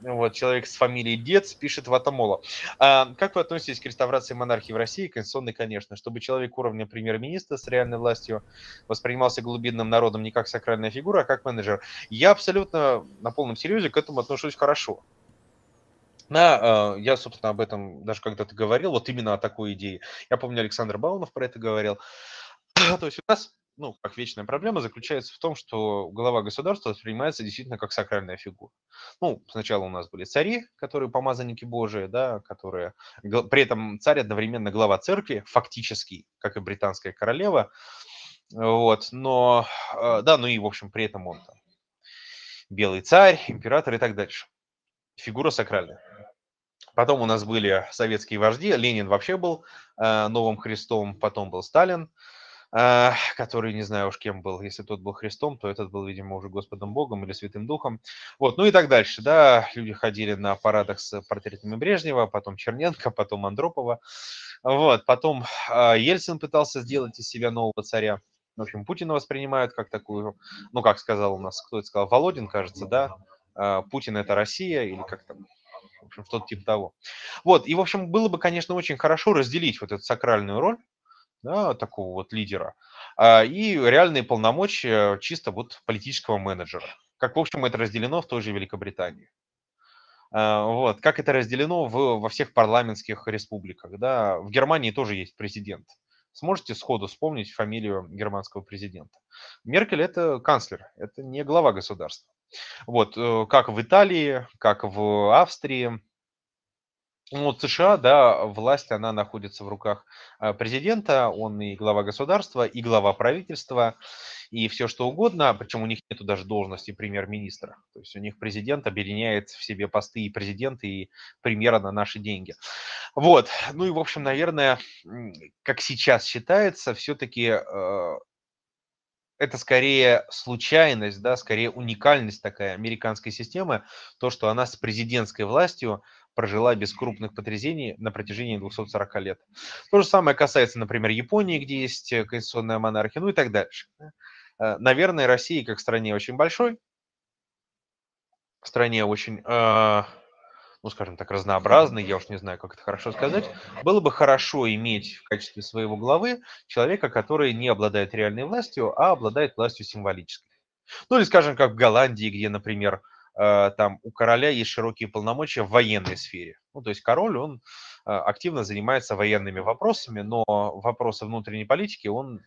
вот, человек с фамилией Дец пишет Ватамола. А, как вы относитесь к реставрации монархии в России? Конституционной, конечно. Чтобы человек уровня премьер-министра с реальной властью воспринимался глубинным народом не как сакральная фигура, а как менеджер. Я абсолютно на полном серьезе к этому отношусь хорошо. На, я, собственно, об этом даже когда-то говорил, вот именно о такой идее. Я помню, Александр Баунов про это говорил. То есть у нас ну, как вечная проблема, заключается в том, что глава государства воспринимается действительно как сакральная фигура. Ну, сначала у нас были цари, которые помазанники Божии, да, которые... При этом царь одновременно глава церкви, фактически, как и британская королева. Вот, но... Э, да, ну и, в общем, при этом он там белый царь, император и так дальше. Фигура сакральная. Потом у нас были советские вожди. Ленин вообще был э, новым Христом, потом был Сталин. Который, не знаю уж кем был, если тот был Христом, то этот был, видимо, уже Господом Богом или Святым Духом. Вот, ну и так дальше, да, люди ходили на парадах с портретами Брежнева, потом Черненко, потом Андропова, вот, потом а, Ельцин пытался сделать из себя нового царя, в общем, Путина воспринимают как такую, ну, как сказал у нас, кто это сказал, Володин, кажется, да, а, Путин это Россия, или как там, в общем, что-то типа того. Вот, и, в общем, было бы, конечно, очень хорошо разделить вот эту сакральную роль, да, такого вот лидера, а, и реальные полномочия чисто вот политического менеджера. Как, в общем, это разделено в той же Великобритании. А, вот. Как это разделено в, во всех парламентских республиках. Да? В Германии тоже есть президент. Сможете сходу вспомнить фамилию германского президента? Меркель – это канцлер, это не глава государства. Вот, э, как в Италии, как в Австрии, ну, вот США, да, власть, она находится в руках а, президента, он и глава государства, и глава правительства, и все что угодно, причем у них нет даже должности премьер-министра. То есть у них президент объединяет в себе посты и президента, и премьера на наши деньги. Вот, ну и, в общем, наверное, как сейчас считается, все-таки э, это скорее случайность, да, скорее уникальность такая американской системы, то, что она с президентской властью прожила без крупных потрясений на протяжении 240 лет. То же самое касается, например, Японии, где есть э, конституционная монархия, ну и так дальше. Э, наверное, России как стране очень большой, стране очень, э, ну, скажем так, разнообразной, я уж не знаю, как это хорошо сказать, было бы хорошо иметь в качестве своего главы человека, который не обладает реальной властью, а обладает властью символической. Ну или, скажем, как в Голландии, где, например, там у короля есть широкие полномочия в военной сфере. Ну, то есть король, он э, активно занимается военными вопросами, но вопросы внутренней политики он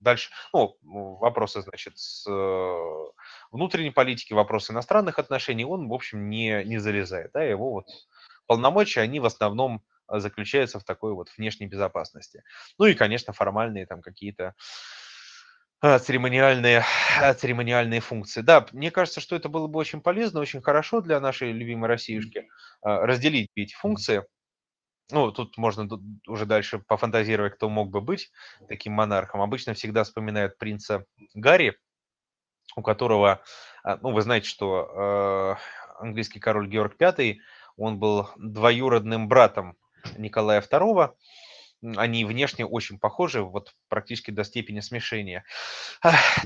дальше, ну, вопросы, значит, с э, внутренней политики, вопросы иностранных отношений, он, в общем, не, не залезает, да, его вот полномочия, они в основном заключаются в такой вот внешней безопасности. Ну и, конечно, формальные там какие-то церемониальные, а, церемониальные функции. Да, мне кажется, что это было бы очень полезно, очень хорошо для нашей любимой Россиюшки а, разделить эти функции. Ну, тут можно уже дальше пофантазировать, кто мог бы быть таким монархом. Обычно всегда вспоминают принца Гарри, у которого, ну, вы знаете, что английский король Георг V, он был двоюродным братом Николая II, они внешне очень похожи, вот практически до степени смешения.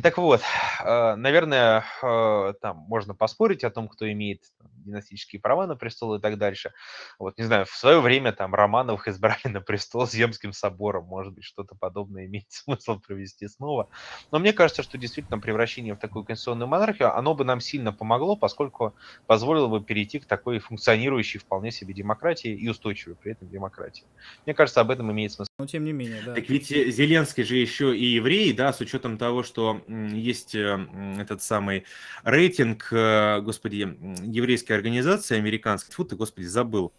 Так вот, а, наверное, а, там можно поспорить о том, кто имеет династические права на престол и так дальше. Вот, не знаю, в свое время там Романовых избрали на престол Земским собором, может быть, что-то подобное имеет смысл провести снова. Но мне кажется, что действительно превращение в такую конституционную монархию, оно бы нам сильно помогло, поскольку позволило бы перейти к такой функционирующей вполне себе демократии и устойчивой при этом демократии. Мне кажется, об этом имеет смысл. Но тем не менее, да. Так ведь э, Зеленский же еще и еврей, да, с учетом того, что есть э, этот самый рейтинг, э, господи, еврейской организации американской, фу ты, господи, забыл.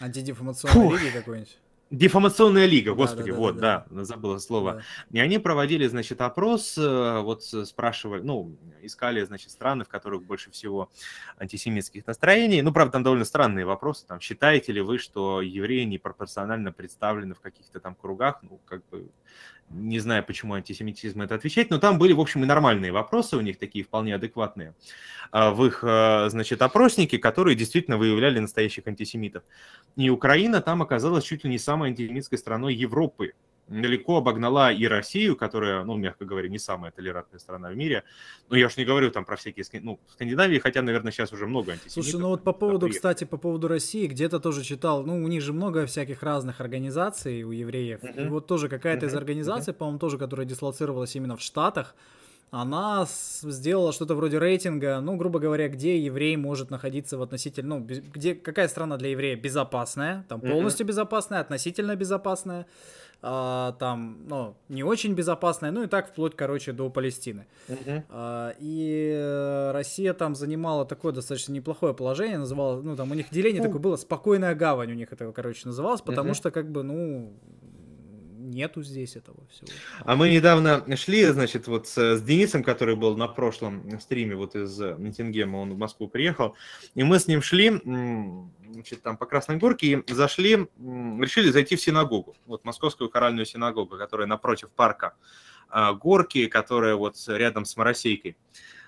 Антидефамационной лиги какой-нибудь? Деформационная лига, господи, да, да, вот, да, да, забыла слово. Да. И они проводили, значит, опрос, э, вот спрашивали, ну, искали, значит, страны, в которых больше всего антисемитских настроений. Ну, правда, там довольно странные вопросы, там, считаете ли вы, что евреи непропорционально представлены в каких-то там кругах, ну, как бы, не знаю, почему антисемитизм это отвечать, но там были, в общем, и нормальные вопросы у них, такие вполне адекватные, а, в их, а, значит, опроснике, которые действительно выявляли настоящих антисемитов. И Украина там оказалась чуть ли не самой антисемитской страной Европы. Далеко обогнала и Россию, которая, ну, мягко говоря, не самая толерантная страна в мире. Но я уж не говорю там про всякие, ну, Скандинавии, хотя, наверное, сейчас уже много антисемитов. Слушай, ну вот по поводу, кстати, по поводу России, где-то тоже читал, ну, у них же много всяких разных организаций у евреев. Uh-huh. И вот тоже какая-то uh-huh. из организаций, uh-huh. по-моему, тоже, которая дислоцировалась именно в Штатах, она сделала что-то вроде рейтинга, ну, грубо говоря, где еврей может находиться в относительно, ну, где, какая страна для еврея безопасная, там полностью mm-hmm. безопасная, относительно безопасная, а, там, ну, не очень безопасная, ну и так вплоть, короче, до Палестины. А, и Россия там занимала такое достаточно неплохое положение, называла, ну, там у них деление mm-hmm. такое было, спокойная гавань у них это, короче, называлось, потому mm-hmm. что, как бы, ну, нету здесь этого всего. А мы недавно шли, значит, вот с, с Денисом, который был на прошлом стриме вот из Ниттингема, он в Москву приехал, и мы с ним шли, значит, там по Красной Горке, и зашли, решили зайти в синагогу, вот Московскую хоральную синагогу, которая напротив парка а, Горки, которая вот рядом с Моросейкой.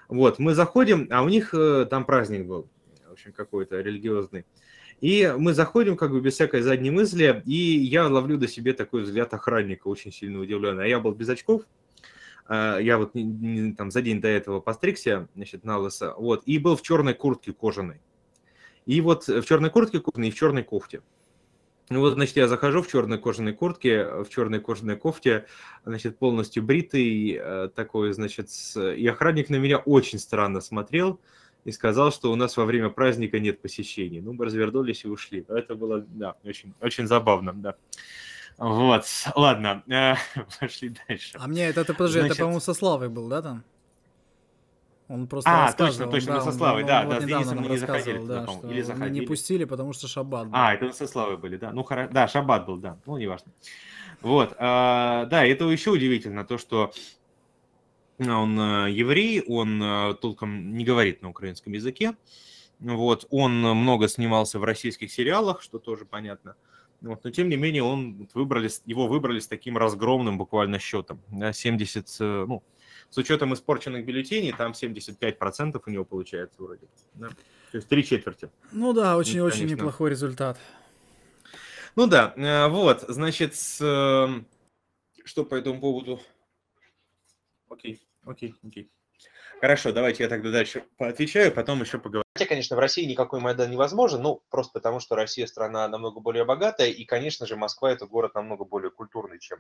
Вот, мы заходим, а у них э, там праздник был, в общем, какой-то религиозный. И мы заходим как бы без всякой задней мысли, и я ловлю до себе такой взгляд охранника, очень сильно удивленный. А я был без очков, а, я вот там за день до этого постригся, значит, на лысо, вот, и был в черной куртке кожаной. И вот в черной куртке кожаной и в черной кофте. Ну вот, значит, я захожу в черной кожаной куртке, в черной кожаной кофте, значит, полностью бритый э, такой, значит, и охранник на меня очень странно смотрел, и сказал, что у нас во время праздника нет посещений. Ну, мы развернулись и ушли. Это было, да, очень, очень забавно, да. Вот, ладно, э, пошли дальше. А мне это, это подожди, Значит... это, по-моему, со Славой был, да, там? Он просто а, точно, точно, да, со Славой, он, да, он, да, вот Денисом мы не заходили да, туда, или заходили. не пустили, потому что шаббат был. А, это со Славой были, да, ну, хоро... да, шаббат был, да, ну, неважно. Вот, а, да, это еще удивительно, то, что он э, еврей, он э, толком не говорит на украинском языке. Вот, он много снимался в российских сериалах, что тоже понятно. Вот, но тем не менее, он выбрали, его выбрали с таким разгромным буквально счетом. Да, 70, э, ну, с учетом испорченных бюллетеней, там 75% у него получается вроде. Да? То есть три четверти. Ну да, очень-очень неплохой результат. Ну да, вот, значит, что по этому поводу окей, окей, окей. Хорошо, давайте я тогда дальше поотвечаю, потом еще поговорим. Хотя, конечно, в России никакой Майдан невозможен, ну, просто потому что Россия страна намного более богатая, и, конечно же, Москва – это город намного более культурный, чем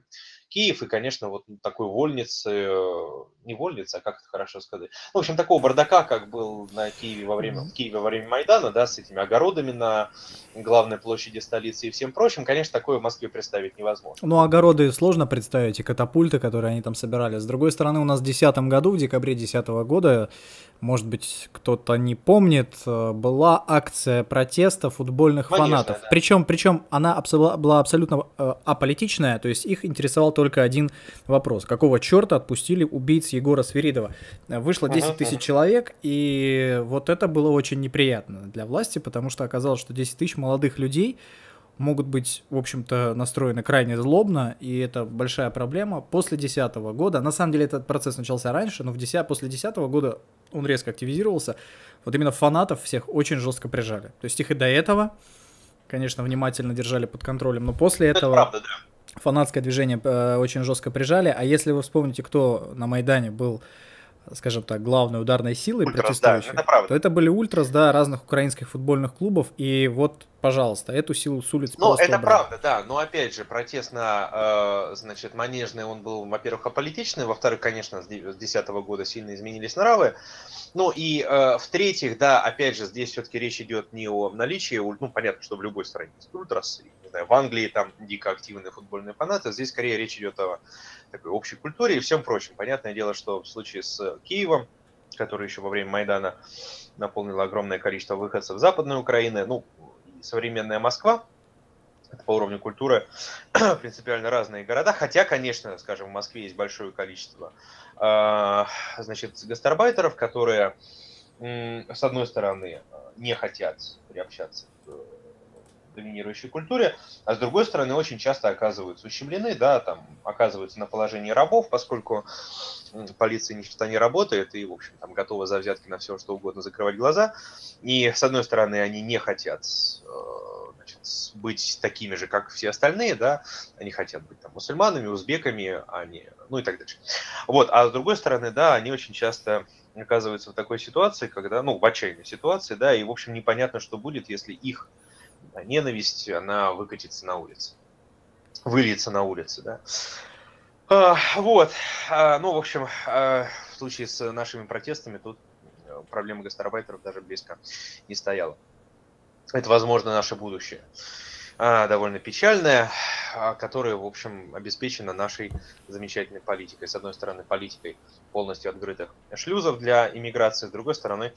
Киев, и, конечно, вот такой вольницы, э, не вольница, а как это хорошо сказать, ну, в общем, такого бардака, как был на Киеве во время, в Киеве во время Майдана, да, с этими огородами на главной площади столицы и всем прочим, конечно, такое в Москве представить невозможно. Ну, огороды сложно представить, и катапульты, которые они там собирали. С другой стороны, у нас в 2010 году, в декабре 2010 года, может быть, кто-то не помнит, э, была акция протеста футбольных Конечно, фанатов. Да. Причем, причем она была абсолютно э, аполитичная, то есть их интересовал только один вопрос. Какого черта отпустили убийц Егора Свиридова? Вышло 10 тысяч человек, и вот это было очень неприятно для власти, потому что оказалось, что 10 тысяч молодых людей могут быть, в общем-то, настроены крайне злобно, и это большая проблема. После 2010 года, на самом деле этот процесс начался раньше, но в 10, после 2010 года он резко активизировался. Вот именно фанатов всех очень жестко прижали. То есть их и до этого, конечно, внимательно держали под контролем, но после этого... Это правда, да. Фанатское движение э, очень жестко прижали, а если вы вспомните, кто на Майдане был скажем так, главной ударной силой Ультрас, протестующих, да, это то это были ультрас, да, разных украинских футбольных клубов, и вот, пожалалуйста, эту силу с улиц Ну, это убрали. правда, да, но опять же, протест на, э, значит, манежный, он был, во-первых, аполитичный, во-вторых, конечно, с 2010 года сильно изменились нравы, ну и э, в-третьих, да, опять же, здесь все-таки речь идет не о наличии, ну, понятно, что в любой стране есть ультрас, не знаю, в Англии там дико активные футбольные фанаты, здесь скорее речь идет о такой общей культуре и всем прочем. Понятное дело, что в случае с Киевом, который еще во время Майдана наполнил огромное количество выходцев Западной Украины, ну, современная Москва, это по уровню культуры принципиально разные города, хотя, конечно, скажем, в Москве есть большое количество э, значит, гастарбайтеров, которые, с одной стороны, не хотят приобщаться доминирующей культуре, а с другой стороны очень часто оказываются ущемлены, да, там оказываются на положении рабов, поскольку полиция ни не работает и, в общем, там готова за взятки на все, что угодно закрывать глаза. И, с одной стороны, они не хотят э, значит, быть такими же, как все остальные, да, они хотят быть там мусульманами, узбеками, они, ну и так дальше. Вот, а с другой стороны, да, они очень часто оказываются в такой ситуации, когда, ну, в отчаянной ситуации, да, и, в общем, непонятно, что будет, если их ненависть, она выкатится на улице, выльется на улице, да. А, вот, а, ну, в общем, а, в случае с нашими протестами тут э, проблема гастарбайтеров даже близко не стояла. Это, возможно, наше будущее. А, довольно печальная, а, которая, в общем, обеспечена нашей замечательной политикой. С одной стороны, политикой полностью открытых шлюзов для иммиграции, с другой стороны,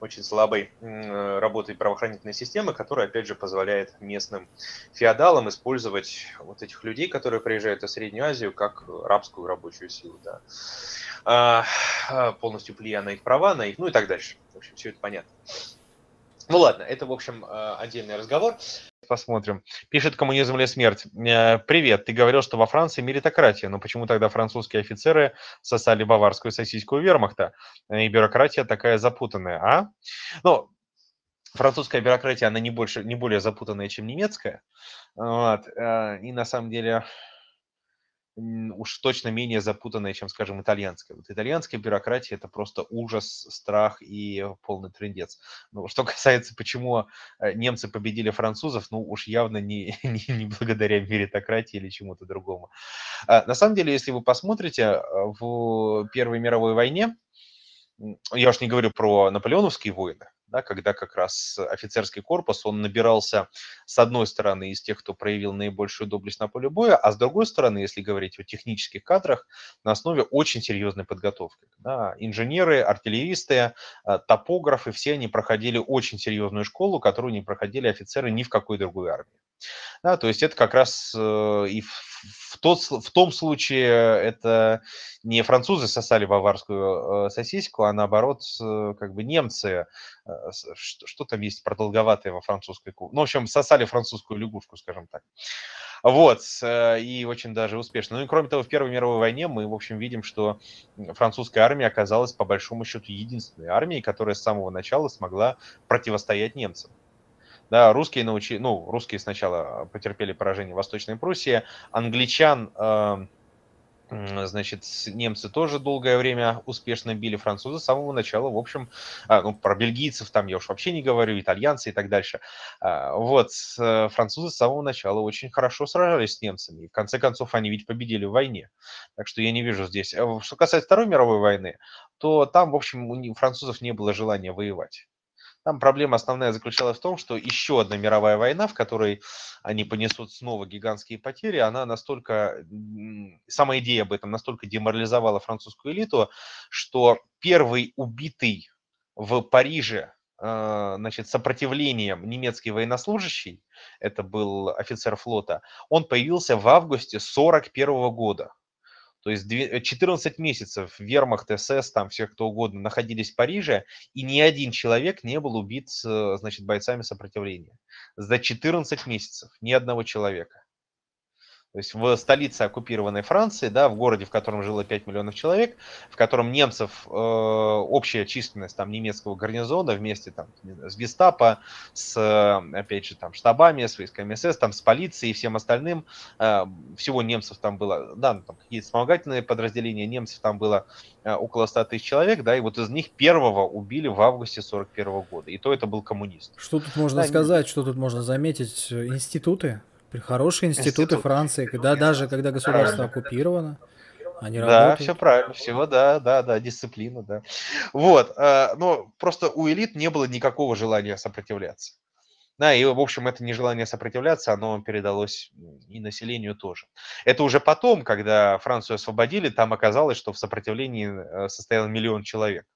очень слабой работой правоохранительной системы, которая, опять же, позволяет местным феодалам использовать вот этих людей, которые приезжают в Среднюю Азию, как рабскую рабочую силу, да. А, полностью влияя на их права, на их, ну и так дальше. В общем, все это понятно. Ну ладно, это, в общем, отдельный разговор посмотрим. Пишет «Коммунизм или смерть». Э, Привет, ты говорил, что во Франции меритократия, но почему тогда французские офицеры сосали баварскую сосиску вермахта? И бюрократия такая запутанная, а? Ну, французская бюрократия, она не, больше, не более запутанная, чем немецкая. Вот. Э, и на самом деле уж точно менее запутанная, чем, скажем, итальянская. Вот итальянская бюрократия – это просто ужас, страх и полный трендец. Ну, что касается, почему э, немцы победили французов, ну, уж явно не, не, не благодаря меритократии или чему-то другому. А, на самом деле, если вы посмотрите, э, в Первой мировой войне, я уж не говорю про наполеоновские войны, да, когда как раз офицерский корпус, он набирался с одной стороны из тех, кто проявил наибольшую доблесть на поле боя, а с другой стороны, если говорить о технических кадрах, на основе очень серьезной подготовки. Да, инженеры, артиллеристы, э, топографы, все они проходили очень серьезную школу, которую не проходили офицеры ни в какой другой армии. Да, то есть это как раз э, и тот, в том случае это не французы сосали баварскую э, сосиску, а наоборот э, как бы немцы, э, что, что там есть продолговатое во французской кухне. Ну, в общем, сосали французскую лягушку, скажем так. Вот, э, и очень даже успешно. Ну и кроме того, в Первой мировой войне мы, в общем, видим, что французская армия оказалась, по большому счету, единственной армией, которая с самого начала смогла противостоять немцам. Да, русские научили, ну, русские сначала потерпели поражение в Восточной Пруссии, англичан, э, значит, немцы тоже долгое время успешно били французы с самого начала, в общем, а, ну, про бельгийцев там я уж вообще не говорю, итальянцы и так дальше. А, вот, э, французы с самого начала очень хорошо сражались с немцами, и в конце концов они ведь победили в войне, так что я не вижу здесь. Э, что касается Второй мировой войны, то там, в общем, у французов не было желания воевать. Там проблема основная заключалась в том, что еще одна мировая война, в которой они понесут снова гигантские потери, она настолько, сама идея об этом настолько деморализовала французскую элиту, что первый убитый в Париже э, значит, сопротивлением немецкий военнослужащий, это был офицер флота, он появился в августе 1941 года. То есть 14 э, месяцев вермахт, СС, там всех кто угодно находились в Париже, и ни один человек не был убит, э, значит, бойцами сопротивления. За 14 месяцев ни одного человека. То есть в столице оккупированной Франции, да, в городе, в котором жило 5 миллионов человек, в котором немцев, э, общая численность там немецкого гарнизона вместе там с гестапо, с, опять же, там штабами, с войсками СС, там с полицией и всем остальным, э, всего немцев там было, да, ну, там какие-то вспомогательные подразделения, немцев там было э, около 100 тысяч человек, да, и вот из них первого убили в августе 41 года, и то это был коммунист. Что тут можно да, сказать, не... что тут можно заметить? Институты Хорошие институты Институт. Франции, когда даже когда государство оккупировано, они да, работают. все правильно, всего, да, да, да, дисциплина, да. Вот, э, но просто у элит не было никакого желания сопротивляться. Да, и, в общем, это нежелание сопротивляться, оно передалось и населению тоже. Это уже потом, когда Францию освободили, там оказалось, что в сопротивлении э, состоял миллион человек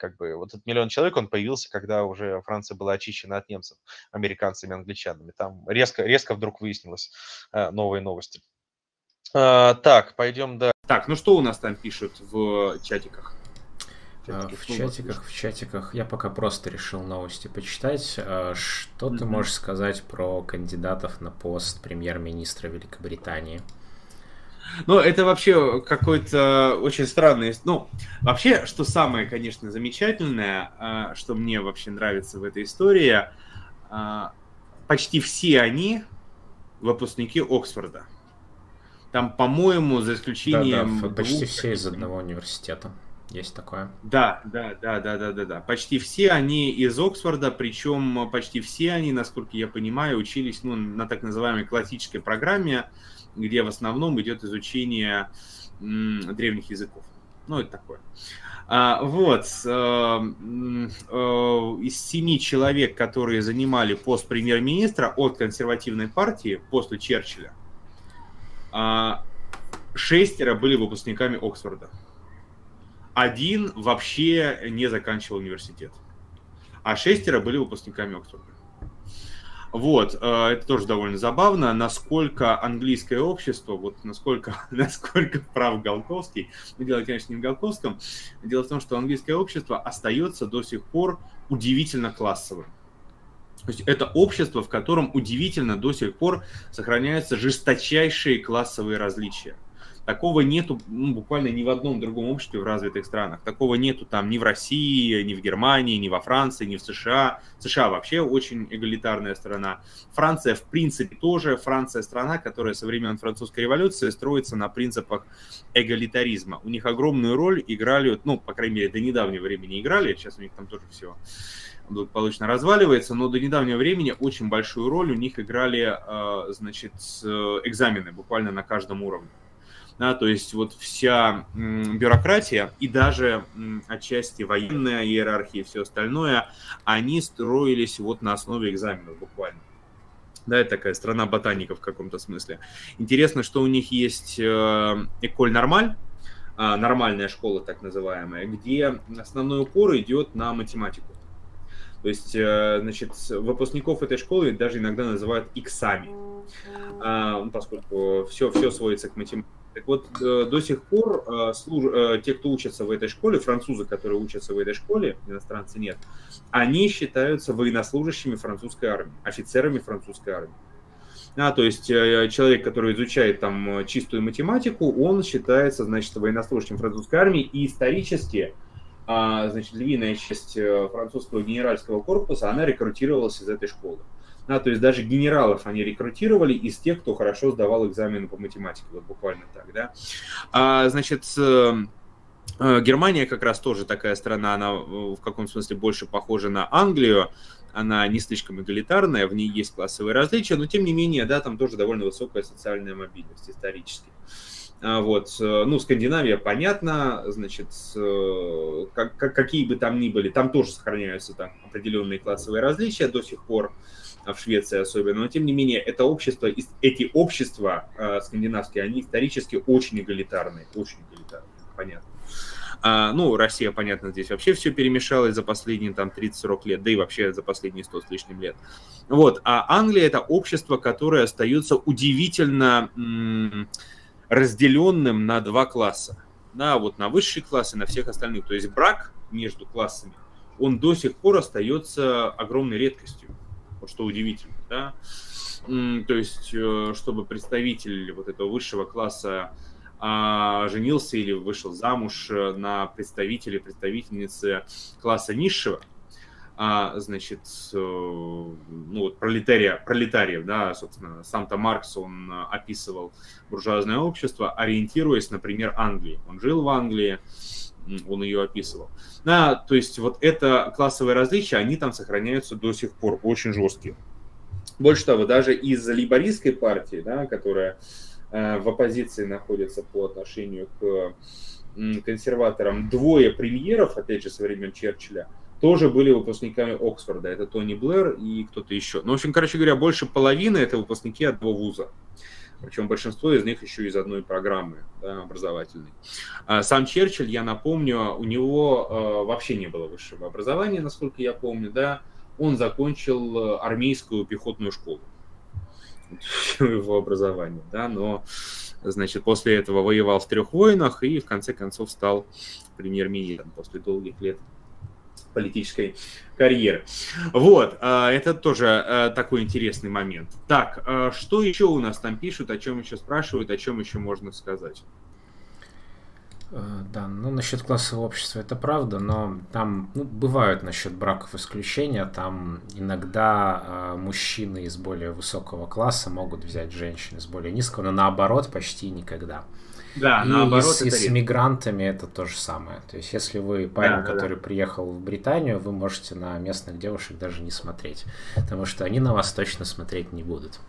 как бы вот этот миллион человек, он появился, когда уже Франция была очищена от немцев, американцами, англичанами. Там резко, резко вдруг выяснилось э, новые новости. А, так, пойдем до... Так, ну что у нас там пишут в чатиках? В чатиках, в чатиках. Я пока просто решил новости почитать. А, что mm-hmm. ты можешь сказать про кандидатов на пост премьер-министра Великобритании? Ну, это вообще какой-то очень странный... Ну, вообще, что самое, конечно, замечательное, а, что мне вообще нравится в этой истории, а, почти все они выпускники Оксфорда. Там, по-моему, за исключением... Да, да, почти все из одного университета. Есть такое. Да, да, да, да, да, да, да. Почти все они из Оксфорда, причем почти все они, насколько я понимаю, учились ну, на так называемой классической программе, где в основном идет изучение древних языков. Ну, это такое. А, вот, э, э, из семи человек, которые занимали пост премьер-министра от консервативной партии после Черчилля, э, шестеро были выпускниками Оксфорда. Один вообще не заканчивал университет. А шестеро были выпускниками Оксфорда. Вот, э, это тоже довольно забавно, насколько английское общество, вот насколько, насколько прав Голковский, ну, дело, конечно, не в Голковском, дело в том, что английское общество остается до сих пор удивительно классовым. То есть это общество, в котором удивительно до сих пор сохраняются жесточайшие классовые различия. Такого нету ну, буквально ни в одном другом обществе в развитых странах. Такого нету там ни в России, ни в Германии, ни во Франции, ни в США. США вообще очень эгалитарная страна. Франция в принципе тоже. Франция страна, которая со времен французской революции строится на принципах эгалитаризма. У них огромную роль играли, ну, по крайней мере, до недавнего времени играли. Сейчас у них там тоже все благополучно разваливается, но до недавнего времени очень большую роль у них играли, э, значит, экзамены буквально на каждом уровне да, то есть вот вся бюрократия и даже отчасти военная иерархия и все остальное, они строились вот на основе экзаменов буквально. Да, это такая страна ботаников в каком-то смысле. Интересно, что у них есть э, Эколь Нормаль, а, нормальная школа так называемая, где основной упор идет на математику. То есть, э, значит, выпускников этой школы даже иногда называют иксами, а, ну, поскольку все, все сводится к математике. Так вот, э, до сих пор э. Э, те, кто учатся в этой школе, французы, которые учатся в этой школе, иностранцы нет, они считаются военнослужащими французской армии, офицерами французской армии. А, то есть человек, который изучает там чистую математику, он считается, значит, военнослужащим французской армии, и исторически, а, значит, львиная часть французского генеральского корпуса, она рекрутировалась из этой школы. Да, то есть даже генералов они рекрутировали из тех, кто хорошо сдавал экзамены по математике, вот буквально так, да. А, значит, э, Германия как раз тоже такая страна, она в каком смысле больше похожа на Англию, она не слишком эгалитарная, в ней есть классовые различия, но тем не менее, да, там тоже довольно высокая социальная мобильность исторически. А, вот, э, ну, Скандинавия, понятно, значит, э, как, как, какие бы там ни были, там тоже сохраняются там определенные классовые различия до сих пор. В Швеции особенно, но тем не менее это общество, эти общества э, скандинавские, они исторически очень эгалитарные, очень эгалитарные, понятно. А, ну, Россия, понятно, здесь вообще все перемешалось за последние там 30-40 лет, да и вообще за последние 100 с лишним лет. Вот, а Англия это общество, которое остается удивительно разделенным на два класса. На вот на высшие классы, на всех остальных. То есть брак между классами, он до сих пор остается огромной редкостью что удивительно, да. То есть, э, чтобы представитель вот этого высшего класса а, женился или вышел замуж э, на представителе, представительнице класса низшего, а, значит, э, ну вот пролетария, пролетариев, да, собственно, сам-то Маркс, он описывал буржуазное общество, ориентируясь, например, Англии. Он жил в Англии, он ее описывал. Да, то есть вот это классовые различия, они там сохраняются до сих пор, очень жесткие. Больше того, даже из либористской партии, да, которая э, в оппозиции находится по отношению к консерваторам, двое премьеров, опять же, со времен Черчилля, тоже были выпускниками Оксфорда. Это Тони Блэр и кто-то еще. Ну, в общем, короче говоря, больше половины это выпускники одного вуза. Причем большинство из них еще из одной программы да, образовательной. А сам Черчилль, я напомню, у него э, вообще не было высшего образования, насколько я помню, да. Он закончил э, армейскую пехотную школу. Его образование, да, но, значит, после этого воевал в трех войнах и в конце концов стал премьер-министром после долгих лет политической карьеры. Вот, а, это тоже а, такой интересный момент. Так, а, что еще у нас там пишут, о чем еще спрашивают, о чем еще можно сказать? Э, да, ну насчет классового общества это правда, но там ну, бывают насчет браков исключения. Там иногда э, мужчины из более высокого класса могут взять женщин из более низкого, но наоборот почти никогда. Да, и наоборот. И, и с мигрантами это то же самое. То есть, если вы парень, да, который да. приехал в Британию, вы можете на местных девушек даже не смотреть, потому что они на вас точно смотреть не будут.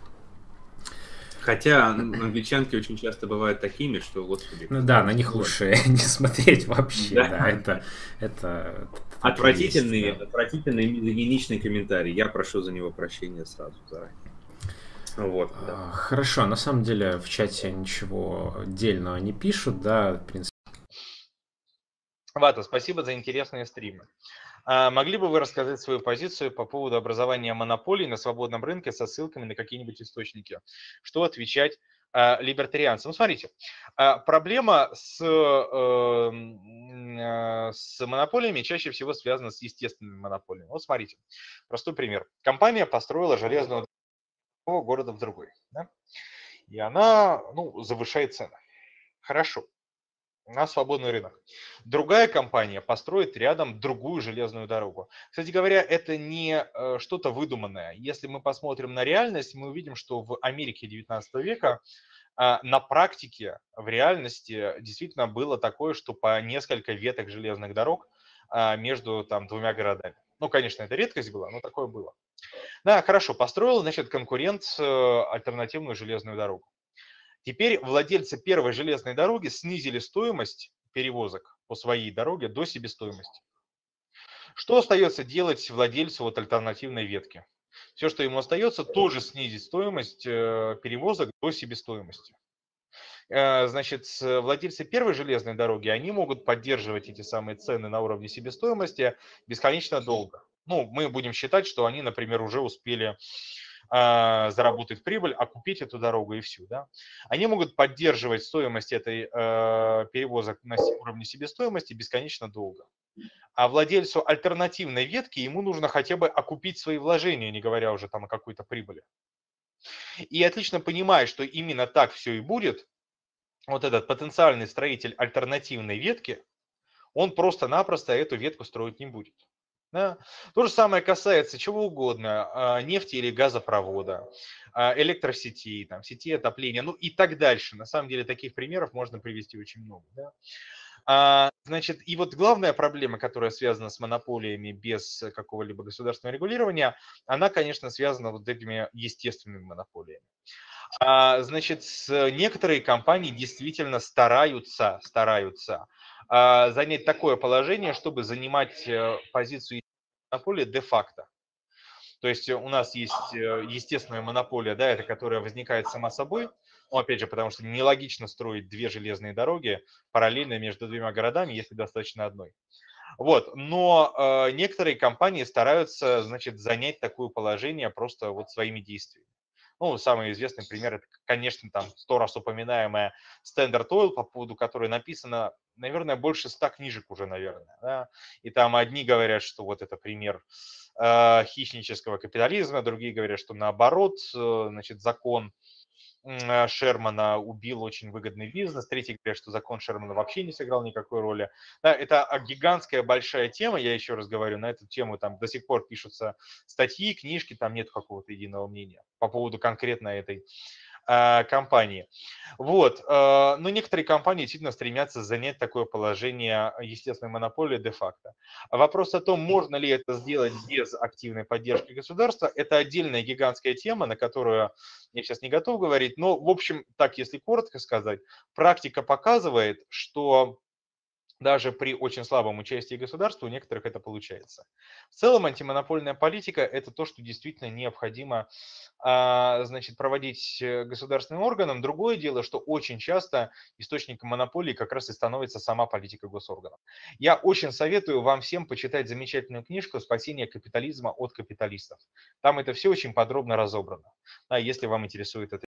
Хотя англичанки очень часто бывают такими, что, господи... Ну да, на них лучше не смотреть вообще, да, да это... это отвратительный, есть, да. отвратительный мизогиничный комментарий. Я прошу за него прощения сразу заранее. Вот, да. А, хорошо, на самом деле в чате ничего отдельного не пишут, да, в принципе. Вата, спасибо за интересные стримы. А могли бы вы рассказать свою позицию по поводу образования монополий на свободном рынке со ссылками на какие-нибудь источники? Что отвечать а, либертарианцам? Ну, смотрите, а, проблема с, эм, а, с монополиями чаще всего связана с естественными монополиями. Вот смотрите, простой пример. Компания построила железную города в другой. Да? И она ну, завышает цены. Хорошо. На свободный рынок. Другая компания построит рядом другую железную дорогу. Кстати говоря, это не э, что-то выдуманное. Если мы посмотрим на реальность, мы увидим, что в Америке 19 века э, на практике, в реальности действительно было такое, что по несколько веток железных дорог э, между там, двумя городами. Ну, конечно, это редкость была, но такое было. Да, хорошо, построил, значит, конкурент э, альтернативную железную дорогу. Теперь владельцы первой железной дороги снизили стоимость перевозок по своей дороге до себестоимости. Что остается делать владельцу вот альтернативной ветки? Все, что ему остается, тоже снизить стоимость э, перевозок до себестоимости. Э, значит, владельцы первой железной дороги, они могут поддерживать эти самые цены на уровне себестоимости бесконечно долго. Ну, мы будем считать, что они, например, уже успели э, заработать прибыль, а купить эту дорогу и всю. Да? Они могут поддерживать стоимость этой э, перевозок на уровне себестоимости бесконечно долго. А владельцу альтернативной ветки ему нужно хотя бы окупить свои вложения, не говоря уже там о какой-то прибыли. И отлично понимая, что именно так все и будет, вот этот потенциальный строитель альтернативной ветки, он просто-напросто эту ветку строить не будет. Да? То же самое касается чего угодно, а, нефти или газопровода, а, электросети, там, сети отопления, ну и так дальше. На самом деле таких примеров можно привести очень много. Да? А, значит, и вот главная проблема, которая связана с монополиями без какого-либо государственного регулирования, она, конечно, связана вот этими естественными монополиями. Значит, некоторые компании действительно стараются, стараются занять такое положение, чтобы занимать э, позицию монополии де-факто. То есть у нас есть э, естественная монополия, да, это которая возникает сама собой, ну, опять же, потому что нелогично строить две железные дороги параллельно между двумя городами, если достаточно одной. Вот, но э, некоторые компании стараются, значит, занять такое положение просто вот своими действиями. Ну, самый известный пример это, конечно, там сто раз упоминаемая Standard Oil, по поводу которой написано, наверное, больше ста книжек уже, наверное. Да? И там одни говорят, что вот это пример э, хищнического капитализма, другие говорят, что наоборот, э, значит, закон Шермана убил очень выгодный бизнес. Третий говорит, что закон Шермана вообще не сыграл никакой роли. Да, это гигантская большая тема, я еще раз говорю, на эту тему там до сих пор пишутся статьи, книжки, там нет какого-то единого мнения по поводу конкретно этой а, компании. Вот. А, но некоторые компании действительно стремятся занять такое положение естественной монополии де-факто. Вопрос о том, можно ли это сделать без активной поддержки государства, это отдельная гигантская тема, на которую я сейчас не готов говорить. Но, в общем, так, если коротко сказать, практика показывает, что даже при очень слабом участии государства у некоторых это получается. В целом антимонопольная политика – это то, что действительно необходимо а, значит, проводить э, государственным органам. Другое дело, что очень часто источником монополии как раз и становится сама политика госорганов. Я очень советую вам всем почитать замечательную книжку «Спасение капитализма от капиталистов». Там это все очень подробно разобрано, если вам интересует это.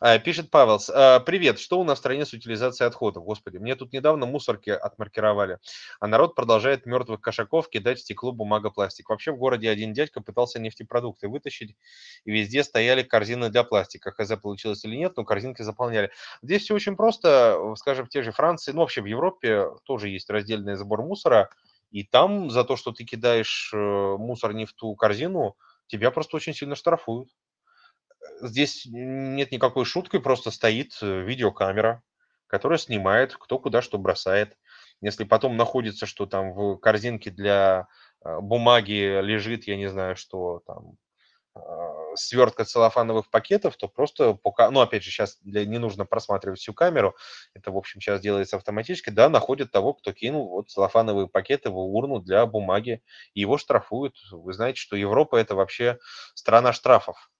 А, пишет Павел, «А, привет, что у нас в стране с утилизацией отходов? Господи, мне тут недавно мусорки отмаркировали. А народ продолжает мертвых кошаков кидать в стекло бумагопластик. Вообще в городе один дядька пытался нефтепродукты вытащить, и везде стояли корзины для пластика. Хз получилось или нет, но корзинки заполняли. Здесь все очень просто. Скажем, в те же Франции, ну вообще в Европе тоже есть раздельный сбор мусора, и там за то, что ты кидаешь э, мусор не в ту корзину, тебя просто очень сильно штрафуют. Здесь нет никакой шутки, просто стоит э, видеокамера, которая снимает, кто куда что бросает. Если потом находится, что там в корзинке для э, бумаги лежит, я не знаю, что там, свертка целлофановых пакетов, то просто, пока, ну, опять же, сейчас для, не нужно просматривать всю камеру, это, в общем, сейчас делается автоматически, да, находят того, кто кинул вот целлофановые пакеты в урну для бумаги, и его штрафуют. Вы знаете, что Европа – это вообще страна штрафов.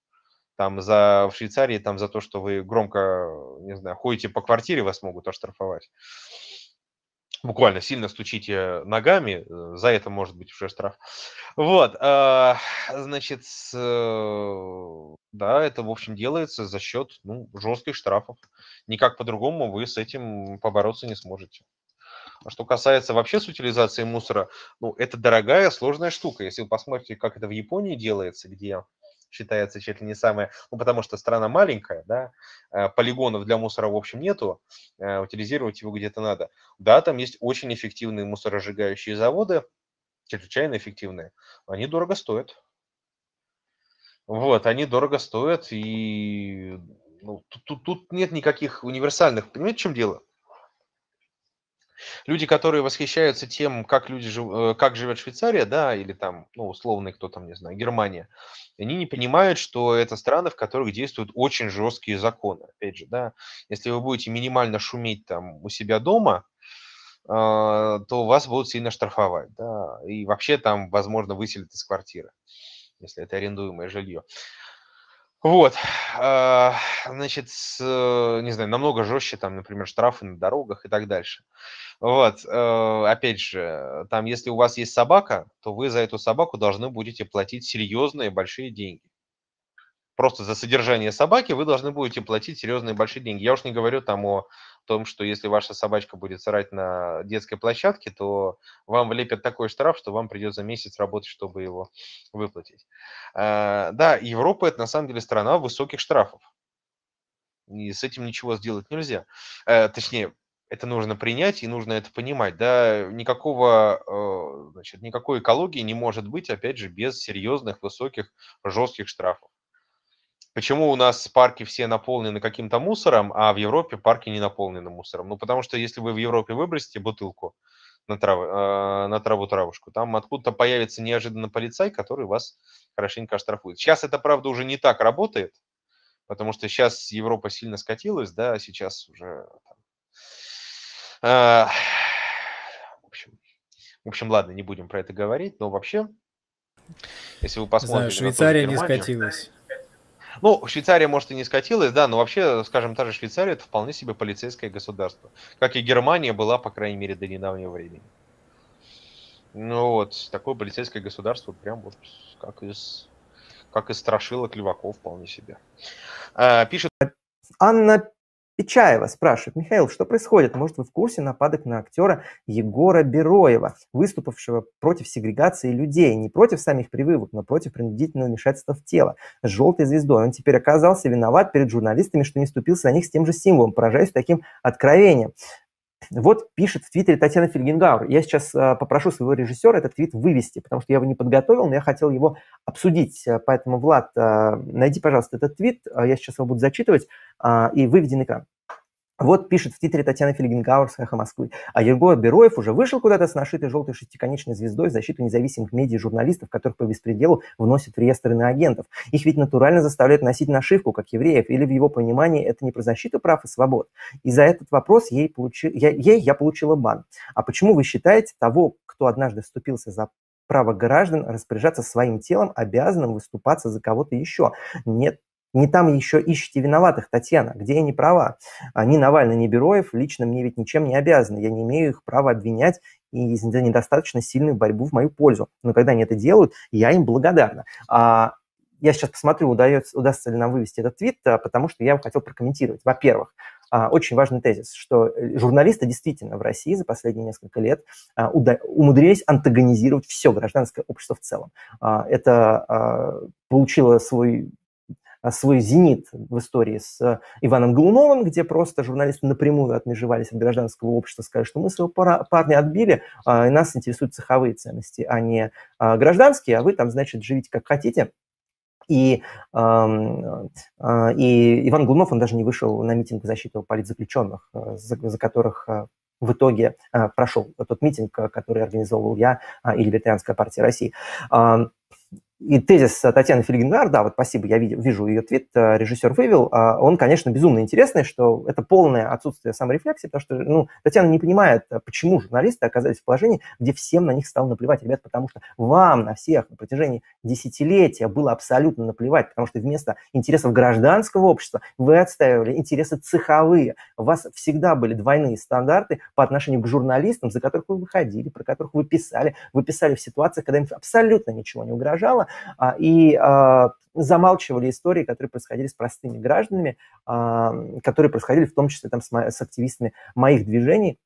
Там за, в Швейцарии там за то, что вы громко, не знаю, ходите по квартире, вас могут оштрафовать буквально сильно стучите ногами, э, за это может быть уже штраф. Вот, а, значит, э, да, это, в общем, делается за счет ну, жестких штрафов. Никак по-другому вы с этим побороться не сможете. А что касается вообще с утилизацией мусора, ну, это дорогая, сложная штука. Если вы посмотрите, как это в Японии делается, где считается чуть ли не самое, ну, потому что страна маленькая, да, э, полигонов для мусора, в общем, нету, э, утилизировать его где-то надо. Да, там есть очень эффективные мусоросжигающие заводы, чрезвычайно эффективные, они дорого стоят. Вот, они дорого стоят, и ну, тут, тут, тут нет никаких универсальных, понимаете, в чем дело? Люди, которые восхищаются тем, как люди жив, э, как живет Швейцария, да, или там, ну, условный кто там, не знаю, Германия, они не понимают, что это страны, в которых действуют очень жесткие законы. Опять же, да, если вы будете минимально шуметь там у себя дома, а, то вас будут сильно штрафовать, да, и вообще там, возможно, выселят из квартиры, если это арендуемое жилье. Вот, а, значит, не знаю, намного жестче, там, например, штрафы на дорогах и так дальше. Вот, э, опять же, там, если у вас есть собака, то вы за эту собаку должны будете платить серьезные большие деньги. Просто за содержание собаки вы должны будете платить серьезные большие деньги. Я уж не говорю там о том, что если ваша собачка будет срать на детской площадке, то вам влепят такой штраф, что вам придется месяц работать, чтобы его выплатить. Э, да, Европа – это на самом деле страна высоких штрафов. И с этим ничего сделать нельзя. Э, точнее, это нужно принять и нужно это понимать. Да, никакого, э, значит, никакой экологии не может быть, опять же, без серьезных, высоких, жестких штрафов. Почему у нас парки все наполнены каким-то мусором, а в Европе парки не наполнены мусором? Ну, потому что если вы в Европе выбросите бутылку на, траву, э, на траву травушку, там откуда-то появится неожиданно полицай, который вас хорошенько оштрафует. Сейчас это, правда, уже не так работает, потому что сейчас Европа сильно скатилась, да, сейчас уже а, в общем, в общем, ладно, не будем про это говорить, но вообще, если вы посмотрите... Знаю, Швейцария не скатилась. Ну, Швейцария, может, и не скатилась, да, но вообще, скажем, та же Швейцария – это вполне себе полицейское государство. Как и Германия была, по крайней мере, до недавнего времени. Ну вот, такое полицейское государство прям вот как из, как из страшилок леваков вполне себе. А, пишет... Анна Печаева спрашивает, Михаил, что происходит? Может, вы в курсе нападок на актера Егора Бероева, выступавшего против сегрегации людей, не против самих прививок, но против принудительного вмешательства в тело, с желтой звездой. Он теперь оказался виноват перед журналистами, что не ступился на них с тем же символом. Поражаюсь таким откровением. Вот пишет в Твиттере Татьяна Фельгенгауэр. Я сейчас э, попрошу своего режиссера этот твит вывести, потому что я его не подготовил, но я хотел его обсудить. Поэтому, Влад, э, найди, пожалуйста, этот твит. Я сейчас его буду зачитывать и выведи на экран. Вот пишет в Твиттере Татьяна Фельгенгауэр с «Эхо Москвы». А Егор Бероев уже вышел куда-то с нашитой желтой шестиконечной звездой в защиту независимых медиа журналистов, которых по беспределу вносят в реестр иноагентов. Их ведь натурально заставляют носить нашивку, как евреев, или в его понимании это не про защиту прав и свобод. И за этот вопрос ей, получи... я, ей я получила бан. А почему вы считаете того, кто однажды вступился за право граждан распоряжаться своим телом, обязанным выступаться за кого-то еще. Нет не там еще ищите виноватых, Татьяна, где я не права. Ни Навальный, ни Бероев лично мне ведь ничем не обязаны. Я не имею их права обвинять и за недостаточно сильную борьбу в мою пользу. Но когда они это делают, я им благодарна. А я сейчас посмотрю, удается, удастся ли нам вывести этот твит, а, потому что я хотел прокомментировать. Во-первых, а, очень важный тезис, что э, журналисты действительно в России за последние несколько лет а, умудрились антагонизировать все гражданское общество в целом. Это получило свой свой зенит в истории с Иваном Голуновым, где просто журналисты напрямую отмежевались от гражданского общества, сказали, что мы своего парня отбили, и нас интересуют цеховые ценности, а не гражданские, а вы там, значит, живите как хотите. И, э, и Иван Глунов, он даже не вышел на митинг в защиту политзаключенных, э, за, за которых э, в итоге э, прошел тот митинг, который организовал я и Либертарианская партия России. И тезис Татьяны Фельгенгар, да, вот спасибо, я вижу ее твит, э, режиссер вывел, а он, конечно, безумно интересный, что это полное отсутствие саморефлексии, потому что ну, Татьяна не понимает, э, почему журналисты оказались в положении, где всем на них стало наплевать, ребят, потому что вам на всех на протяжении десятилетия было абсолютно наплевать, потому что вместо интересов гражданского общества вы отстаивали интересы цеховые. У вас всегда были двойные стандарты по отношению к журналистам, за которых вы выходили, про которых вы писали. Вы писали в ситуациях, когда им абсолютно ничего не угрожало, а, и а, замалчивали истории, которые происходили с простыми гражданами, а, которые происходили в том числе там, с, активистами моих движений,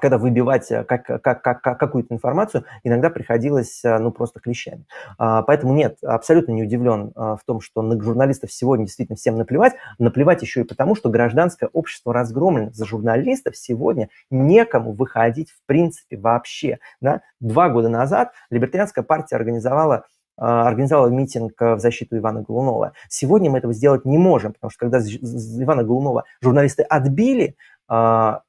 когда выбивать э, как, как, как, как, какую-то информацию иногда приходилось ну, просто клещами. Поэтому нет, абсолютно не удивлен в том, что на журналистов сегодня действительно всем наплевать. Наплевать еще и потому, что гражданское общество разгромлено. За журналистов сегодня некому выходить в принципе вообще. Да? Два года назад Либертарианская партия организовала а, организовала митинг э, в защиту Ивана Голунова. Сегодня мы этого сделать не можем, потому что когда Ивана Голунова журналисты отбили,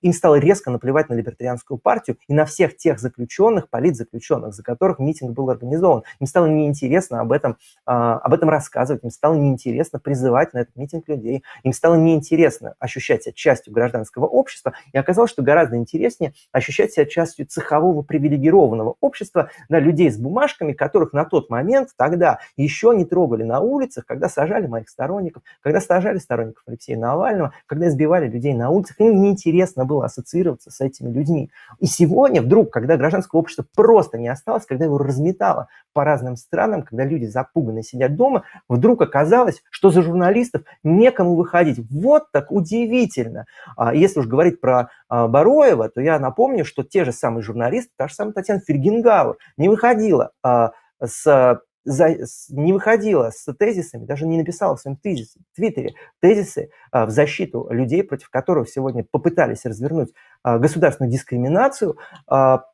им стало резко наплевать на либертарианскую партию и на всех тех заключенных, политзаключенных, за которых митинг был организован. Им стало неинтересно об этом, а, об этом рассказывать, им стало неинтересно призывать на этот митинг людей, им стало неинтересно ощущать себя частью гражданского общества, и оказалось, что гораздо интереснее ощущать себя частью цехового привилегированного общества, да, людей с бумажками, которых на тот момент тогда еще не трогали на улицах, когда сажали моих сторонников, когда сажали сторонников Алексея Навального, когда избивали людей на улицах, им не интересно было ассоциироваться с этими людьми. И сегодня вдруг, когда гражданское общество просто не осталось, когда его разметало по разным странам, когда люди запуганно сидят дома, вдруг оказалось, что за журналистов некому выходить. Вот так удивительно. А если уж говорить про а, Бароева, то я напомню, что те же самые журналисты, та же самая Татьяна Фергенгауэр, не выходила а, с за, не выходила с тезисами, даже не написала в своем тезисе, твиттере тезисы а, в защиту людей, против которых сегодня попытались развернуть а, государственную дискриминацию, а,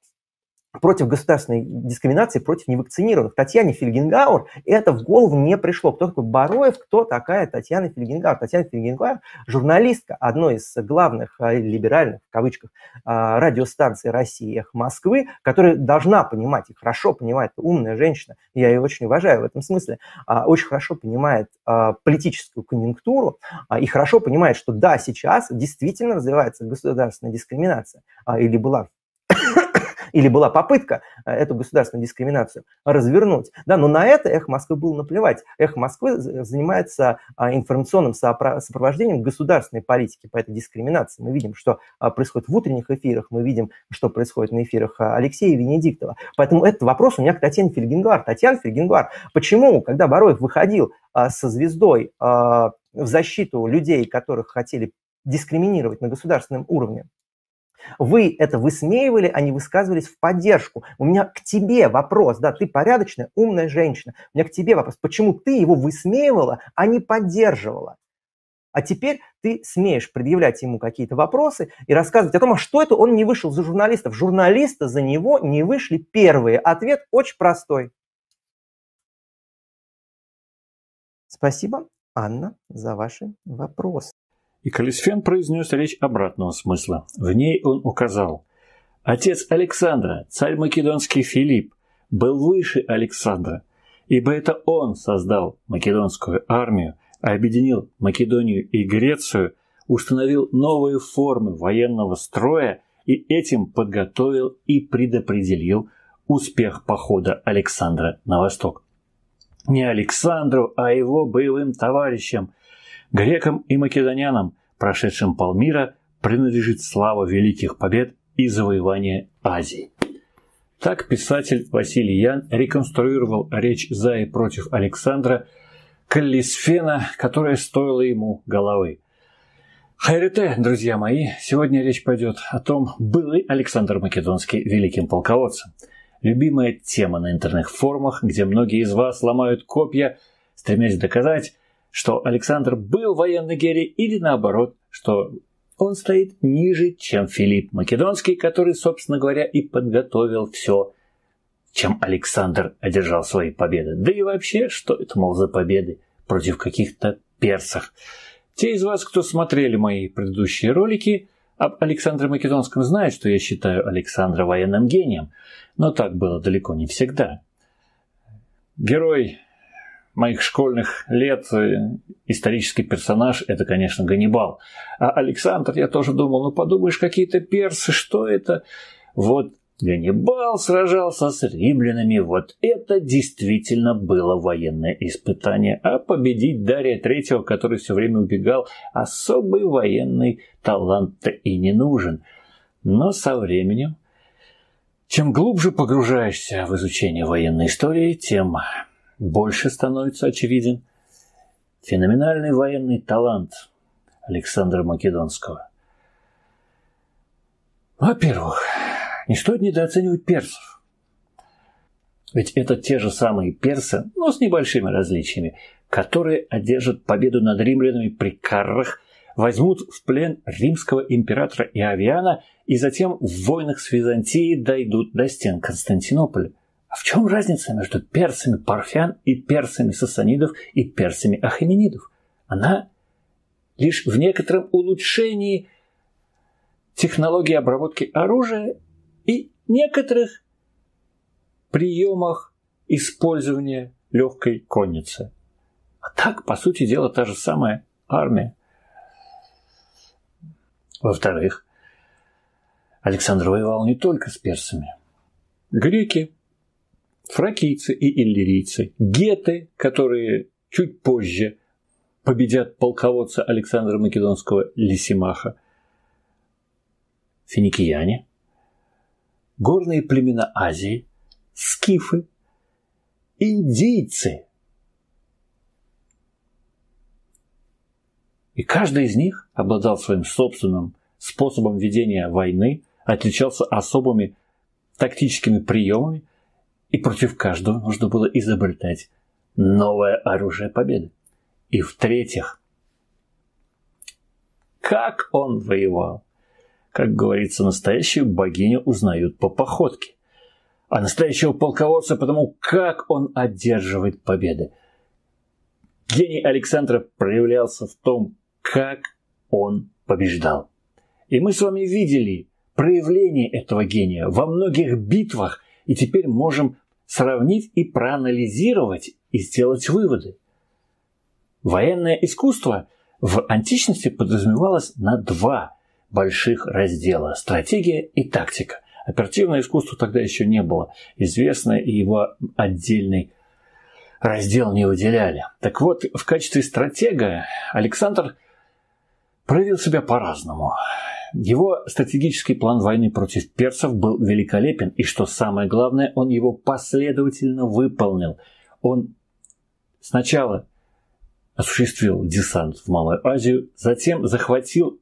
против государственной дискриминации против невакцинированных. Татьяне Фельгенгауэр это в голову не пришло. Кто такой Бароев, кто такая Татьяна Фельгенгауэр? Татьяна Фельгенгауэр – журналистка одной из главных а, либеральных, в кавычках, а, радиостанций России «Эх Москвы», которая должна понимать и хорошо понимает, умная женщина, я ее очень уважаю в этом смысле, а, очень хорошо понимает политическую конъюнктуру и хорошо понимает, что да, сейчас действительно развивается государственная дискриминация, или была или была попытка э, эту государственную дискриминацию развернуть. Да, но на это «Эхо Москвы» было наплевать. «Эхо Москвы» занимается а, информационным сопровождением государственной политики по этой дискриминации. Мы видим, что а, происходит в утренних эфирах, мы видим, что происходит на эфирах а, Алексея Венедиктова. Поэтому этот вопрос у меня к Татьяне Фельгенгуар. Татьяна Фельгенгуар, почему, когда Бароев выходил со звездой в защиту людей, которых хотели дискриминировать на государственном уровне, вы это высмеивали, а не высказывались в поддержку. У меня к тебе вопрос, да, ты порядочная, умная женщина. У меня к тебе вопрос, почему ты его высмеивала, а не поддерживала? А теперь ты смеешь предъявлять ему какие-то вопросы и рассказывать о том, а что это он не вышел за журналистов. Журналисты за него не вышли первые. Ответ очень простой. Спасибо, Анна, за ваши вопросы. И Калисфен произнес речь обратного смысла. В ней он указал. Отец Александра, царь македонский Филипп, был выше Александра, ибо это он создал македонскую армию, объединил Македонию и Грецию, установил новые формы военного строя и этим подготовил и предопределил успех похода Александра на восток. Не Александру, а его боевым товарищам, Грекам и македонянам, прошедшим полмира, принадлежит слава великих побед и завоевания Азии. Так писатель Василий Ян реконструировал речь за и против Александра Каллисфена, которая стоила ему головы. Хайрете, друзья мои, сегодня речь пойдет о том, был ли Александр Македонский великим полководцем. Любимая тема на интернет-форумах, где многие из вас ломают копья, стремясь доказать, что Александр был военный герой или наоборот, что он стоит ниже, чем Филипп Македонский, который, собственно говоря, и подготовил все, чем Александр одержал свои победы. Да и вообще, что это, мол, за победы против каких-то персов. Те из вас, кто смотрели мои предыдущие ролики об Александре Македонском, знают, что я считаю Александра военным гением, но так было далеко не всегда. Герой моих школьных лет, э, исторический персонаж, это, конечно, Ганнибал. А Александр, я тоже думал, ну подумаешь, какие-то персы, что это? Вот Ганнибал сражался с римлянами, вот это действительно было военное испытание. А победить Дария Третьего, который все время убегал, особый военный талант-то и не нужен. Но со временем, чем глубже погружаешься в изучение военной истории, тем больше становится очевиден феноменальный военный талант Александра Македонского. Во-первых, не стоит недооценивать персов. Ведь это те же самые персы, но с небольшими различиями, которые одержат победу над римлянами при Каррах, возьмут в плен римского императора Иовиана и затем в войнах с Византией дойдут до стен Константинополя. А в чем разница между персами парфян и персами сасанидов и персами ахеменидов? Она лишь в некотором улучшении технологии обработки оружия и некоторых приемах использования легкой конницы. А так, по сути дела, та же самая армия. Во-вторых, Александр воевал не только с персами. Греки, фракийцы и иллирийцы, геты, которые чуть позже победят полководца Александра Македонского Лисимаха, финикияне, горные племена Азии, скифы, индийцы. И каждый из них обладал своим собственным способом ведения войны, отличался особыми тактическими приемами, и против каждого нужно было изобретать новое оружие победы. И в-третьих, как он воевал? Как говорится, настоящую богиню узнают по походке. А настоящего полководца потому, как он одерживает победы. Гений Александра проявлялся в том, как он побеждал. И мы с вами видели проявление этого гения во многих битвах, и теперь можем сравнить и проанализировать и сделать выводы. Военное искусство в античности подразумевалось на два больших раздела – стратегия и тактика. Оперативное искусство тогда еще не было известно, и его отдельный раздел не выделяли. Так вот, в качестве стратега Александр проявил себя по-разному. Его стратегический план войны против персов был великолепен, и что самое главное, он его последовательно выполнил. Он сначала осуществил десант в Малую Азию, затем захватил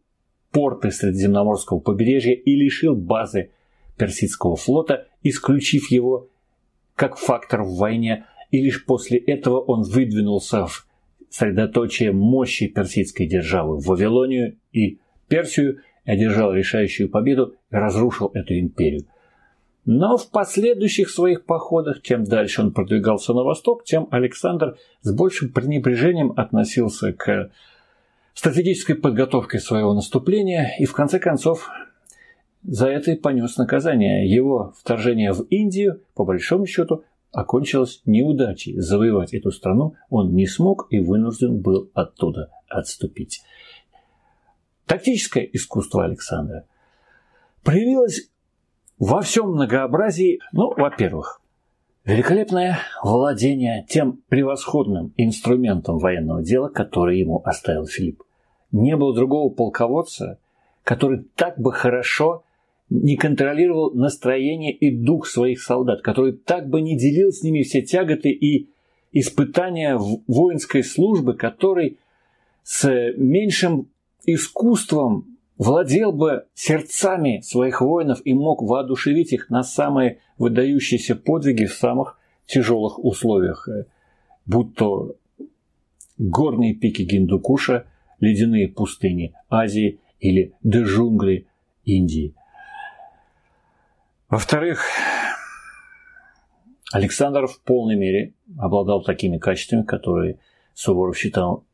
порты Средиземноморского побережья и лишил базы Персидского флота, исключив его как фактор в войне, и лишь после этого он выдвинулся в средоточие мощи персидской державы в Вавилонию и Персию, одержал решающую победу и разрушил эту империю. Но в последующих своих походах, чем дальше он продвигался на восток, тем Александр с большим пренебрежением относился к стратегической подготовкой своего наступления и в конце концов за это и понес наказание. Его вторжение в Индию, по большому счету, окончилось неудачей. Завоевать эту страну он не смог и вынужден был оттуда отступить. Тактическое искусство Александра проявилось во всем многообразии, ну, во-первых, великолепное владение тем превосходным инструментом военного дела, который ему оставил Филипп. Не было другого полководца, который так бы хорошо не контролировал настроение и дух своих солдат, который так бы не делил с ними все тяготы и испытания воинской службы, который с меньшим искусством владел бы сердцами своих воинов и мог воодушевить их на самые выдающиеся подвиги в самых тяжелых условиях, э, будь то горные пики Гиндукуша, ледяные пустыни Азии или джунгли Индии. Во-вторых, Александр в полной мере обладал такими качествами, которые Суворов считал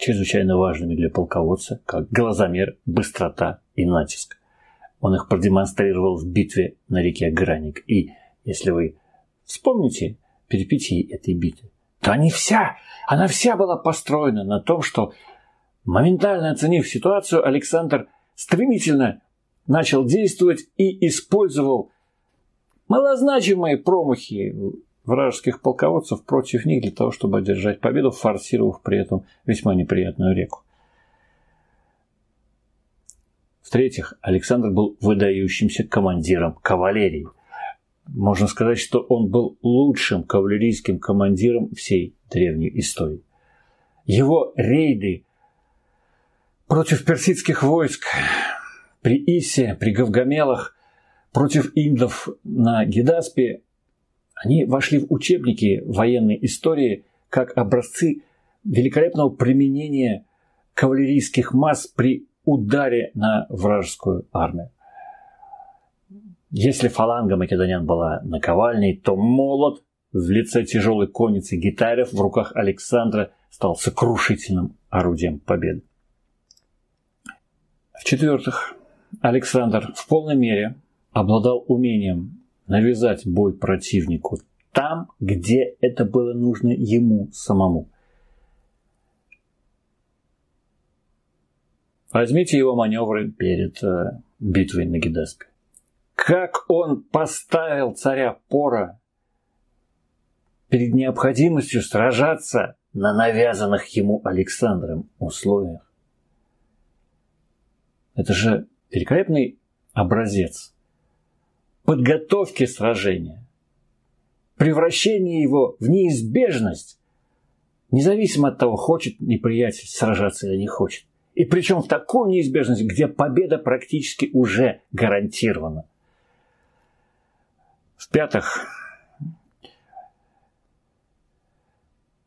чрезвычайно важными для полководца, как глазомер, быстрота и натиск. Он их продемонстрировал в битве на реке Граник. И если вы вспомните перипетии этой битвы, то они вся, она вся была построена на том, что моментально оценив ситуацию, Александр стремительно начал действовать и использовал малозначимые промахи вражеских полководцев против них для того, чтобы одержать победу, форсировав при этом весьма неприятную реку. В-третьих, Александр был выдающимся командиром кавалерии. Можно сказать, что он был лучшим кавалерийским командиром всей древней истории. Его рейды против персидских войск при Исе, при Гавгамелах, против индов на Гидаспе они вошли в учебники военной истории как образцы великолепного применения кавалерийских масс при ударе на вражескую армию. Если фаланга македонян была наковальней, то молот в лице тяжелой конницы гитарев в руках Александра стал сокрушительным орудием победы. В-четвертых, Александр в полной мере обладал умением навязать бой противнику там, где это было нужно ему самому. Возьмите его маневры перед э, битвой на Гидаспе. Как он поставил царя Пора перед необходимостью сражаться на навязанных ему Александром условиях. Это же великолепный образец подготовки сражения, превращение его в неизбежность, независимо от того, хочет неприятель сражаться или не хочет. И причем в такую неизбежность, где победа практически уже гарантирована. В-пятых,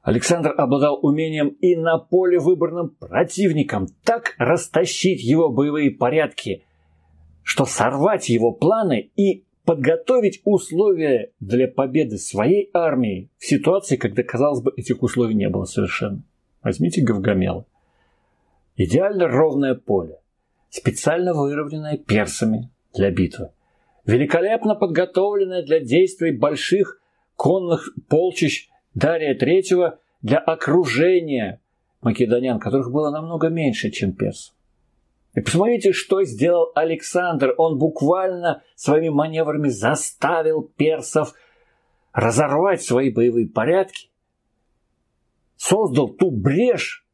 Александр обладал умением и на поле выборным противником так растащить его боевые порядки, что сорвать его планы и подготовить условия для победы своей армии в ситуации, когда, казалось бы, этих условий не было совершенно. Возьмите Гавгамела. Идеально ровное поле, специально выровненное персами для битвы, великолепно подготовленное для действий больших конных полчищ Дария III для окружения македонян, которых было намного меньше, чем персов. И посмотрите, что сделал Александр. Он буквально своими маневрами заставил персов разорвать свои боевые порядки, создал ту брешь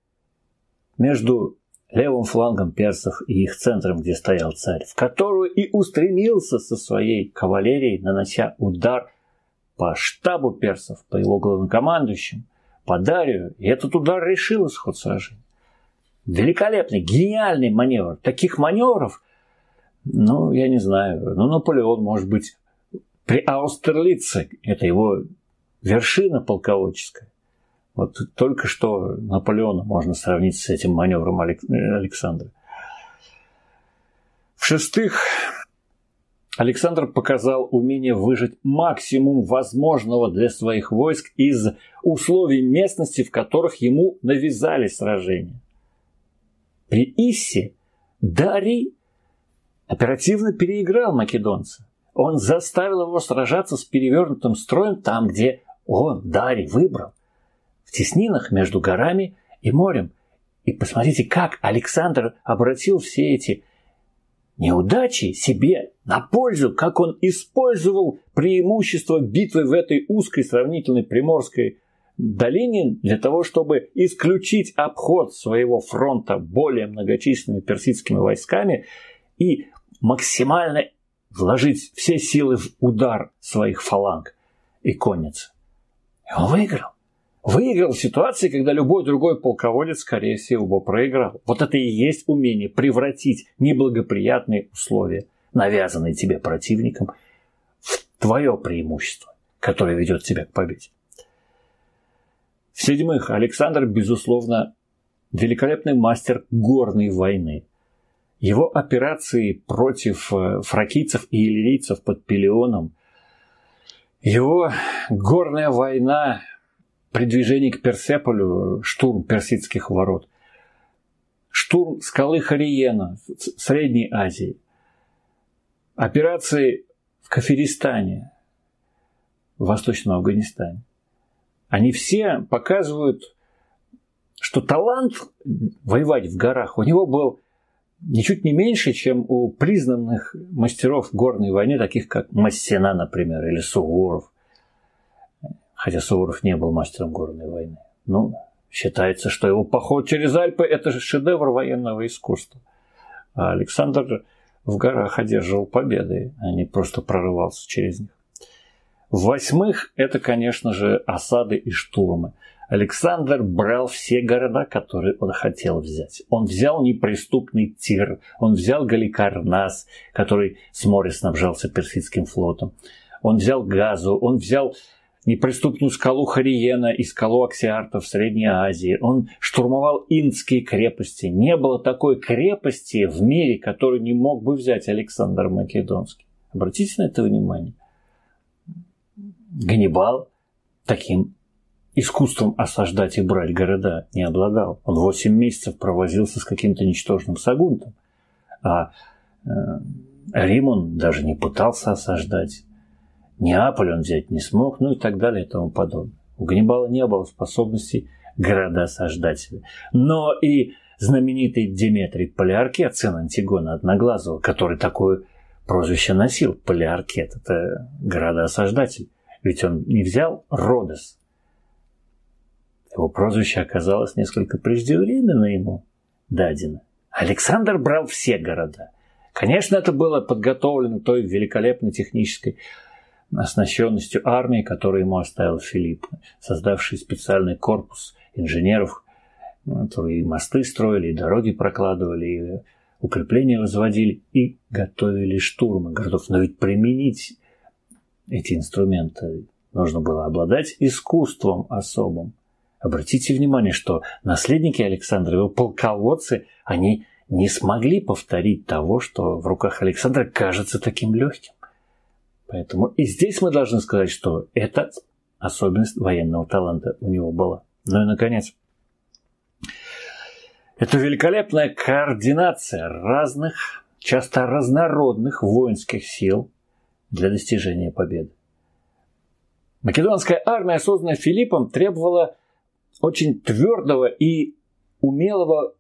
между левым флангом персов и их центром, где стоял царь, в которую и устремился со своей кавалерией, нанося удар по штабу персов, по его главнокомандующим, по Дарию. И этот удар решил исход сражения. Великолепный, гениальный маневр. Таких маневров, ну, я не знаю, ну, Наполеон, может быть, при Аустерлице, это его вершина полководческая. Вот только что Наполеона можно сравнить с этим маневром Александра. В-шестых, Александр показал умение выжать максимум возможного для своих войск из условий местности, в которых ему навязали сражения. При Иссе Дарий оперативно переиграл македонца. Он заставил его сражаться с перевернутым строем там, где он, Дарий, выбрал. В теснинах между горами и морем. И посмотрите, как Александр обратил все эти неудачи себе на пользу, как он использовал преимущество битвы в этой узкой сравнительной приморской долине для того, чтобы исключить обход своего фронта более многочисленными персидскими войсками и максимально вложить все силы в удар своих фаланг и конниц. И он выиграл. выиграл в ситуации, когда любой другой полководец, скорее всего, бы проиграл. Вот это и есть умение превратить неблагоприятные условия, навязанные тебе противником, в твое преимущество, которое ведет тебя к победе. В-седьмых, Александр, безусловно, великолепный мастер горной войны. Его операции против э, фракийцев и иллирийцев под Пелеоном, его горная война при движении к Персеполю, штурм персидских ворот, штурм скалы Хариена в Средней Азии, операции в Кафиристане, в Восточном Афганистане, они все показывают, что талант воевать в горах у него был ничуть не меньше, чем у признанных мастеров горной войны, таких как Массена, например, или Суворов. Хотя Суворов не был мастером горной войны. Ну, считается, что его поход через Альпы – это же шедевр военного искусства. А Александр в горах одерживал победы, а не просто прорывался через них. В-восьмых, это, конечно же, осады и штурмы. Александр брал все города, которые он хотел взять. Он взял неприступный Тир, он взял Галикарнас, который с моря снабжался персидским флотом. Он взял Газу, он взял неприступную скалу Хариена и скалу Аксиарта в Средней Азии. Он штурмовал инские крепости. Не было такой крепости в мире, которую не мог бы взять Александр Македонский. Обратите на это внимание. Ганнибал таким искусством осаждать и брать города не обладал. Он 8 месяцев провозился с каким-то ничтожным Сагунтом. А э, Рим он даже не пытался осаждать. Неаполь он взять не смог, ну и так далее и тому подобное. У Ганнибала не было способности города осаждать. Но и знаменитый Деметрий Полиаркет, сын Антигона Одноглазого, который такое прозвище носил, Полиаркет, это города-осаждатель. Ведь он не взял Родос. Его прозвище оказалось несколько преждевременно ему дадено. Александр брал все города. Конечно, это было подготовлено той великолепной технической оснащенностью армии, которую ему оставил Филипп, создавший специальный корпус инженеров, которые и мосты строили, и дороги прокладывали, и укрепления возводили, и готовили штурмы городов. Но ведь применить эти инструменты нужно было обладать искусством особым. Обратите внимание, что наследники Александра, его полководцы, они не смогли повторить того, что в руках Александра кажется таким легким. Поэтому и здесь мы должны сказать, что это особенность военного таланта у него была. Ну и, наконец, это великолепная координация разных, часто разнородных воинских сил для достижения победы. Македонская армия, созданная Филиппом, требовала очень твердого и умелого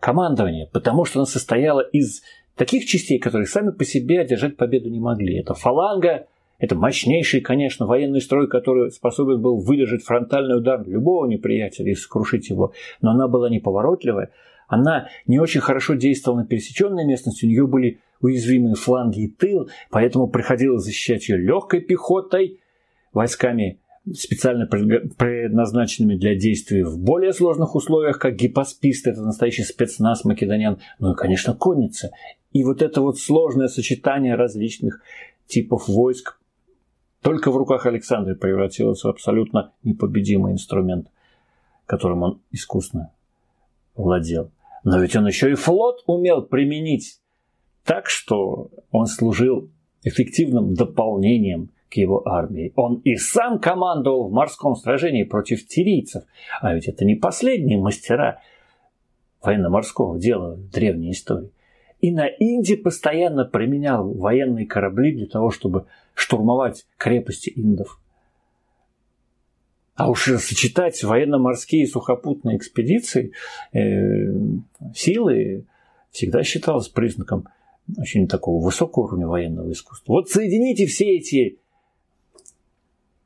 командования, потому что она состояла из таких частей, которые сами по себе одержать победу не могли. Это фаланга, это мощнейший, конечно, военный строй, который способен был выдержать фронтальный удар любого неприятеля и сокрушить его. Но она была неповоротливая, она не очень хорошо действовала на пересеченной местности, у нее были уязвимые фланги и тыл, поэтому приходилось защищать ее легкой пехотой, войсками специально предназначенными для действий в более сложных условиях, как гипоспист, это настоящий спецназ македонян, ну и, конечно, конница. И вот это вот сложное сочетание различных типов войск только в руках Александра превратилось в абсолютно непобедимый инструмент, которым он искусно владел. Но ведь он еще и флот умел применить так, что он служил эффективным дополнением к его армии. Он и сам командовал в морском сражении против тирийцев. А ведь это не последние мастера военно-морского дела в древней истории. И на Инде постоянно применял военные корабли для того, чтобы штурмовать крепости индов. А уж сочетать военно-морские и сухопутные экспедиции, э, силы всегда считалось признаком очень такого высокого уровня военного искусства. Вот соедините все эти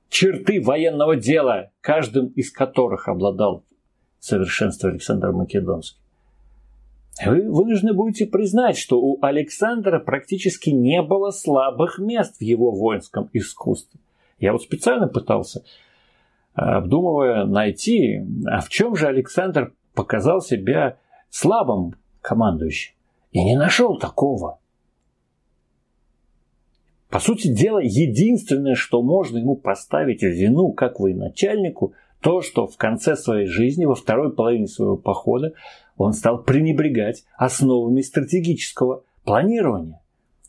черты военного дела, каждым из которых обладал совершенство Александр Македонский. Вы вынуждены будете признать, что у Александра практически не было слабых мест в его воинском искусстве. Я вот специально пытался обдумывая найти, а в чем же Александр показал себя слабым командующим. И не нашел такого. По сути дела, единственное, что можно ему поставить в вину как военачальнику, то, что в конце своей жизни, во второй половине своего похода, он стал пренебрегать основами стратегического планирования,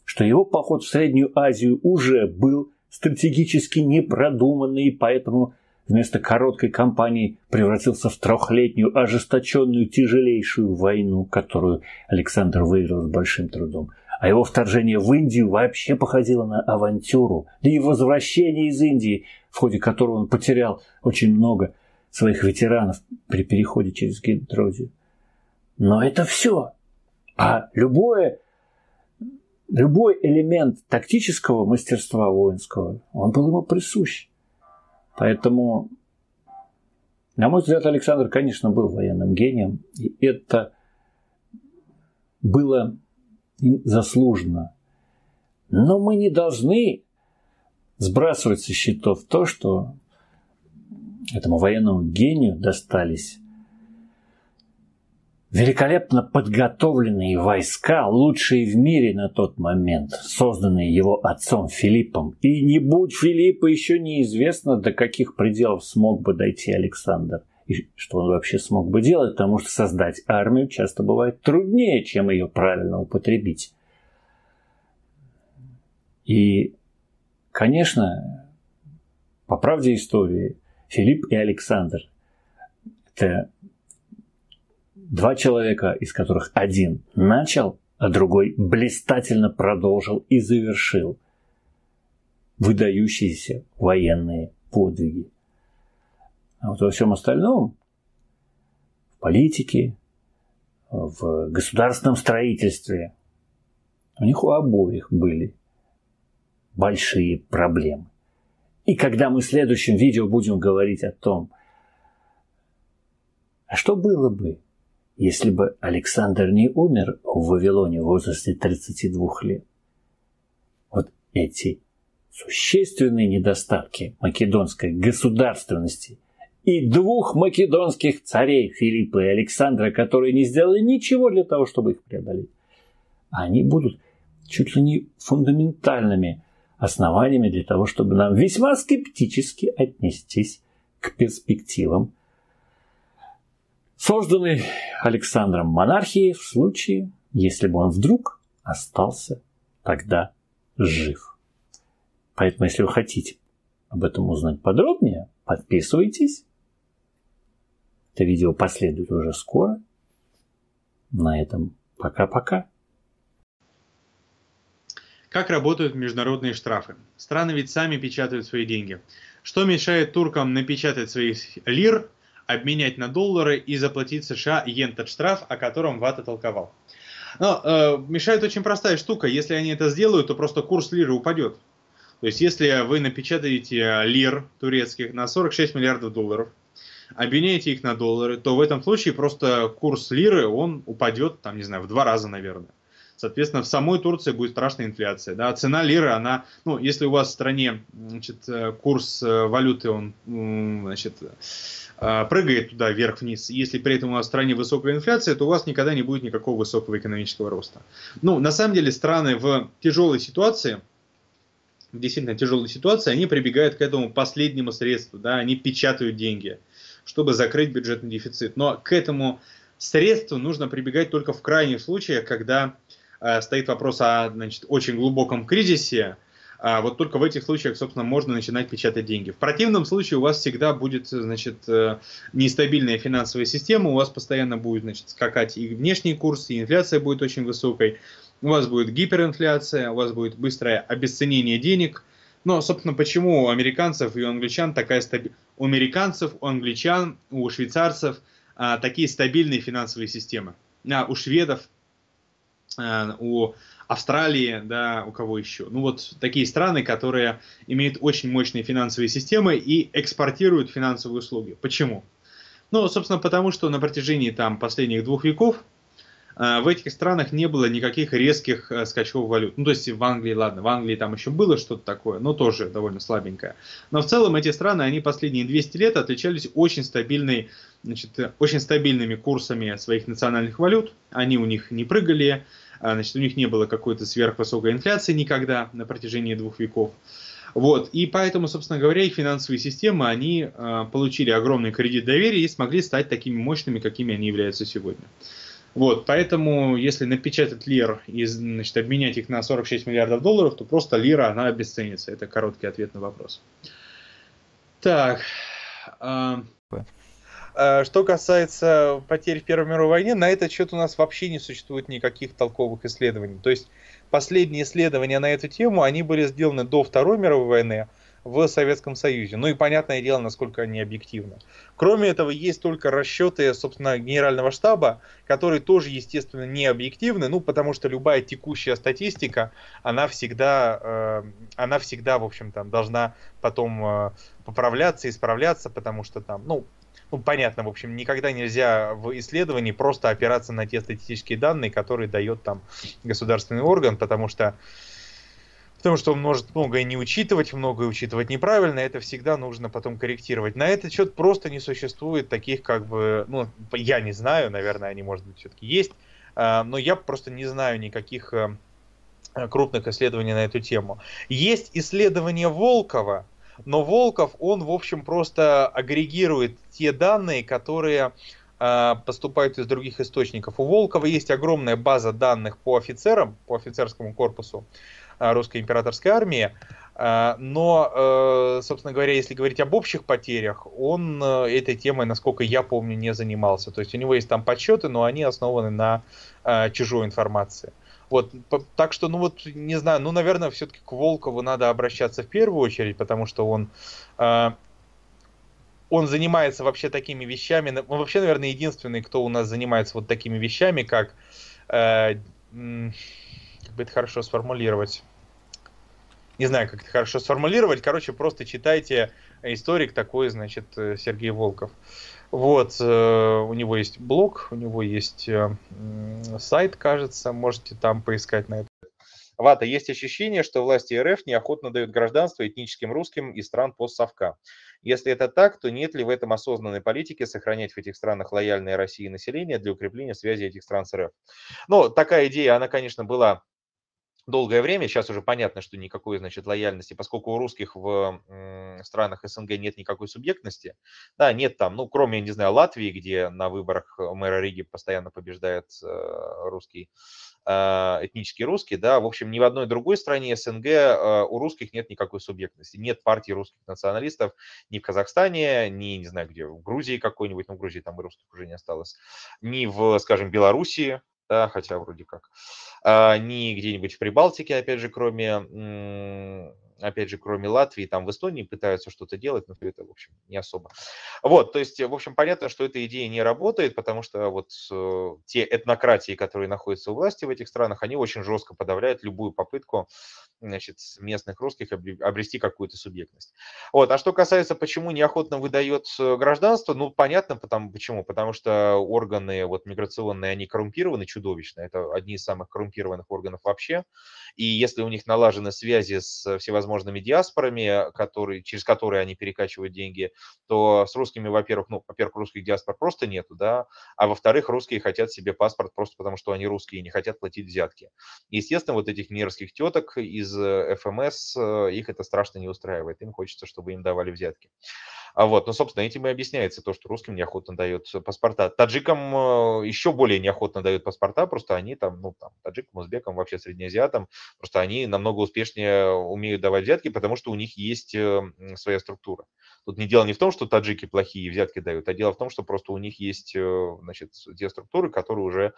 что его поход в Среднюю Азию уже был стратегически непродуманный, и поэтому вместо короткой кампании превратился в трехлетнюю ожесточенную тяжелейшую войну, которую Александр выиграл с большим трудом. А его вторжение в Индию вообще походило на авантюру, да и возвращение из Индии, в ходе которого он потерял очень много своих ветеранов при переходе через Гидрозию. Но это все. А любое, любой элемент тактического мастерства воинского, он был ему присущ. Поэтому, на мой взгляд, Александр, конечно, был военным гением, и это было им заслуженно. Но мы не должны сбрасывать со счетов то, что этому военному гению достались Великолепно подготовленные войска, лучшие в мире на тот момент, созданные его отцом Филиппом. И не будь Филиппа, еще неизвестно, до каких пределов смог бы дойти Александр. И что он вообще смог бы делать, потому что создать армию часто бывает труднее, чем ее правильно употребить. И, конечно, по правде истории, Филипп и Александр – это Два человека, из которых один начал, а другой блистательно продолжил и завершил выдающиеся военные подвиги. А вот во всем остальном, в политике, в государственном строительстве, у них у обоих были большие проблемы. И когда мы в следующем видео будем говорить о том, а что было бы, если бы Александр не умер в Вавилоне в возрасте 32 лет. Вот эти существенные недостатки македонской государственности и двух македонских царей Филиппа и Александра, которые не сделали ничего для того, чтобы их преодолеть, они будут чуть ли не фундаментальными основаниями для того, чтобы нам весьма скептически отнестись к перспективам созданной Александром монархии в случае, если бы он вдруг остался тогда жив. Поэтому, если вы хотите об этом узнать подробнее, подписывайтесь. Это видео последует уже скоро. На этом пока-пока. Как работают международные штрафы? Страны ведь сами печатают свои деньги. Что мешает туркам напечатать своих лир – обменять на доллары и заплатить США йен тот штраф, о котором Вата толковал. Но э, мешает очень простая штука. Если они это сделают, то просто курс лиры упадет. То есть, если вы напечатаете лир турецких на 46 миллиардов долларов, обменяете их на доллары, то в этом случае просто курс лиры, он упадет, там, не знаю, в два раза, наверное. Соответственно, в самой Турции будет страшная инфляция. Да? Цена лиры, она, ну, если у вас в стране значит, э, курс э, валюты, он значит, а, прыгает туда вверх-вниз, если при этом у вас в стране высокая инфляция, то у вас никогда не будет никакого высокого экономического роста. Ну, на самом деле, страны в тяжелой ситуации, действительно тяжелой ситуации, они прибегают к этому последнему средству, да, они печатают деньги, чтобы закрыть бюджетный дефицит. Но к этому средству нужно прибегать только в крайних случаях, когда э, стоит вопрос о значит, очень глубоком кризисе, а вот только в этих случаях, собственно, можно начинать печатать деньги. В противном случае у вас всегда будет, значит, э, нестабильная финансовая система, у вас постоянно будет, значит, скакать и внешний курс, и инфляция будет очень высокой, у вас будет гиперинфляция, у вас будет быстрое обесценение денег. Но, собственно, почему у американцев и у англичан такая стабильность? У американцев, у англичан, у швейцарцев а, такие стабильные финансовые системы. А у шведов, у Австралии, да, у кого еще. Ну вот такие страны, которые имеют очень мощные финансовые системы и экспортируют финансовые услуги. Почему? Ну, собственно, потому что на протяжении там последних двух веков э, в этих странах не было никаких резких э, скачков валют. Ну, то есть в Англии, ладно, в Англии там еще было что-то такое, но тоже довольно слабенькое. Но в целом эти страны, они последние 200 лет отличались очень стабильной значит, очень стабильными курсами своих национальных валют. Они у них не прыгали, значит, у них не было какой-то сверхвысокой инфляции никогда на протяжении двух веков. Вот, и поэтому, собственно говоря, их финансовые системы, они э, получили огромный кредит доверия и смогли стать такими мощными, какими они являются сегодня. Вот, поэтому, если напечатать лир и значит, обменять их на 46 миллиардов долларов, то просто лира, она обесценится. Это короткий ответ на вопрос. Так. Э, что касается потерь в Первой мировой войне, на этот счет у нас вообще не существует никаких толковых исследований. То есть последние исследования на эту тему, они были сделаны до Второй мировой войны в Советском Союзе. Ну и понятное дело, насколько они объективны. Кроме этого, есть только расчеты, собственно, Генерального штаба, которые тоже, естественно, не объективны, ну потому что любая текущая статистика, она всегда, э, она всегда, в общем, там должна потом э, поправляться, исправляться, потому что там, ну, ну, понятно, в общем, никогда нельзя в исследовании просто опираться на те статистические данные, которые дает там государственный орган, потому что потому что он может многое не учитывать, многое учитывать неправильно, это всегда нужно потом корректировать. На этот счет просто не существует таких, как бы, ну, я не знаю, наверное, они, может быть, все-таки есть, а, но я просто не знаю никаких э, крупных исследований на эту тему. Есть исследование Волкова, но Волков, он, в общем, просто агрегирует те данные, которые э, поступают из других источников. У Волкова есть огромная база данных по офицерам, по офицерскому корпусу э, русской императорской армии. Э, но, собственно говоря, если говорить об общих потерях, он этой темой, насколько я помню, не занимался. То есть у него есть там подсчеты, но они основаны на чужой информации. Вот, так что, ну вот, не знаю, ну, наверное, все-таки к Волкову надо обращаться в первую очередь, потому что он, э, он занимается вообще такими вещами, он вообще, наверное, единственный, кто у нас занимается вот такими вещами, как, э, как бы это хорошо сформулировать, не знаю, как это хорошо сформулировать, короче, просто читайте историк такой, значит, э, Сергей Волков. Вот, э, у него есть блог, у него есть э, сайт, кажется, можете там поискать на это. Вата, есть ощущение, что власти РФ неохотно дают гражданство этническим русским из стран постсовка. Если это так, то нет ли в этом осознанной политики сохранять в этих странах лояльное России население для укрепления связи этих стран с РФ? Ну, такая идея, она, конечно, была долгое время. Сейчас уже понятно, что никакой, значит, лояльности, поскольку у русских в странах СНГ нет никакой субъектности, да, нет там, ну, кроме, не знаю, Латвии, где на выборах мэра Риги постоянно побеждает э, русский, э, этнический русский, да, в общем, ни в одной другой стране СНГ э, у русских нет никакой субъектности, нет партии русских националистов ни в Казахстане, ни, не знаю, где, в Грузии какой-нибудь, ну, в Грузии там и русских уже не осталось, ни в, скажем, Белоруссии, да, хотя вроде как, а, ни где-нибудь в Прибалтике, опять же, кроме опять же, кроме Латвии, там в Эстонии пытаются что-то делать, но это, в общем, не особо. Вот, то есть, в общем, понятно, что эта идея не работает, потому что вот э, те этнократии, которые находятся у власти в этих странах, они очень жестко подавляют любую попытку значит, местных русских обрести какую-то субъектность. Вот. А что касается, почему неохотно выдает э, гражданство, ну, понятно, потому, почему. Потому что органы вот, миграционные, они коррумпированы чудовищно. Это одни из самых коррумпированных органов вообще. И если у них налажены связи с всевозможными диаспорами, которые, через которые они перекачивают деньги, то с русскими, во-первых, ну, во-первых, русских диаспор просто нету, да, а во-вторых, русские хотят себе паспорт просто потому, что они русские и не хотят платить взятки. естественно, вот этих мерзких теток из ФМС, э, их это страшно не устраивает, им хочется, чтобы им давали взятки. А вот, ну, собственно, этим и объясняется то, что русским неохотно дают паспорта. Таджикам э, еще более неохотно дают паспорта, просто они там, ну, там, таджикам, узбекам, вообще среднеазиатам, просто они намного успешнее умеют давать взятки, потому что у них есть э, своя структура. Тут не дело не в том, что таджики плохие взятки дают, а дело в том, что просто у них есть, э, значит, те структуры, которые уже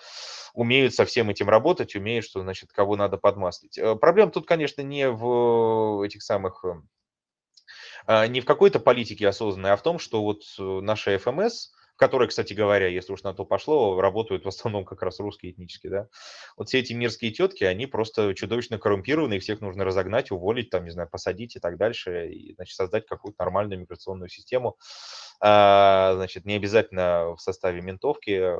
умеют со всем этим работать, умеют, что, значит, кого надо подмаслить. Проблема тут, конечно, не в этих самых не в какой-то политике осознанной, а в том, что вот э, наша ФМС, которые, кстати говоря, если уж на то пошло, работают в основном как раз русские этнические, да. Вот все эти мирские тетки, они просто чудовищно коррумпированы, их всех нужно разогнать, уволить, там, не знаю, посадить и так дальше, и, значит, создать какую-то нормальную миграционную систему. А, значит, не обязательно в составе ментовки,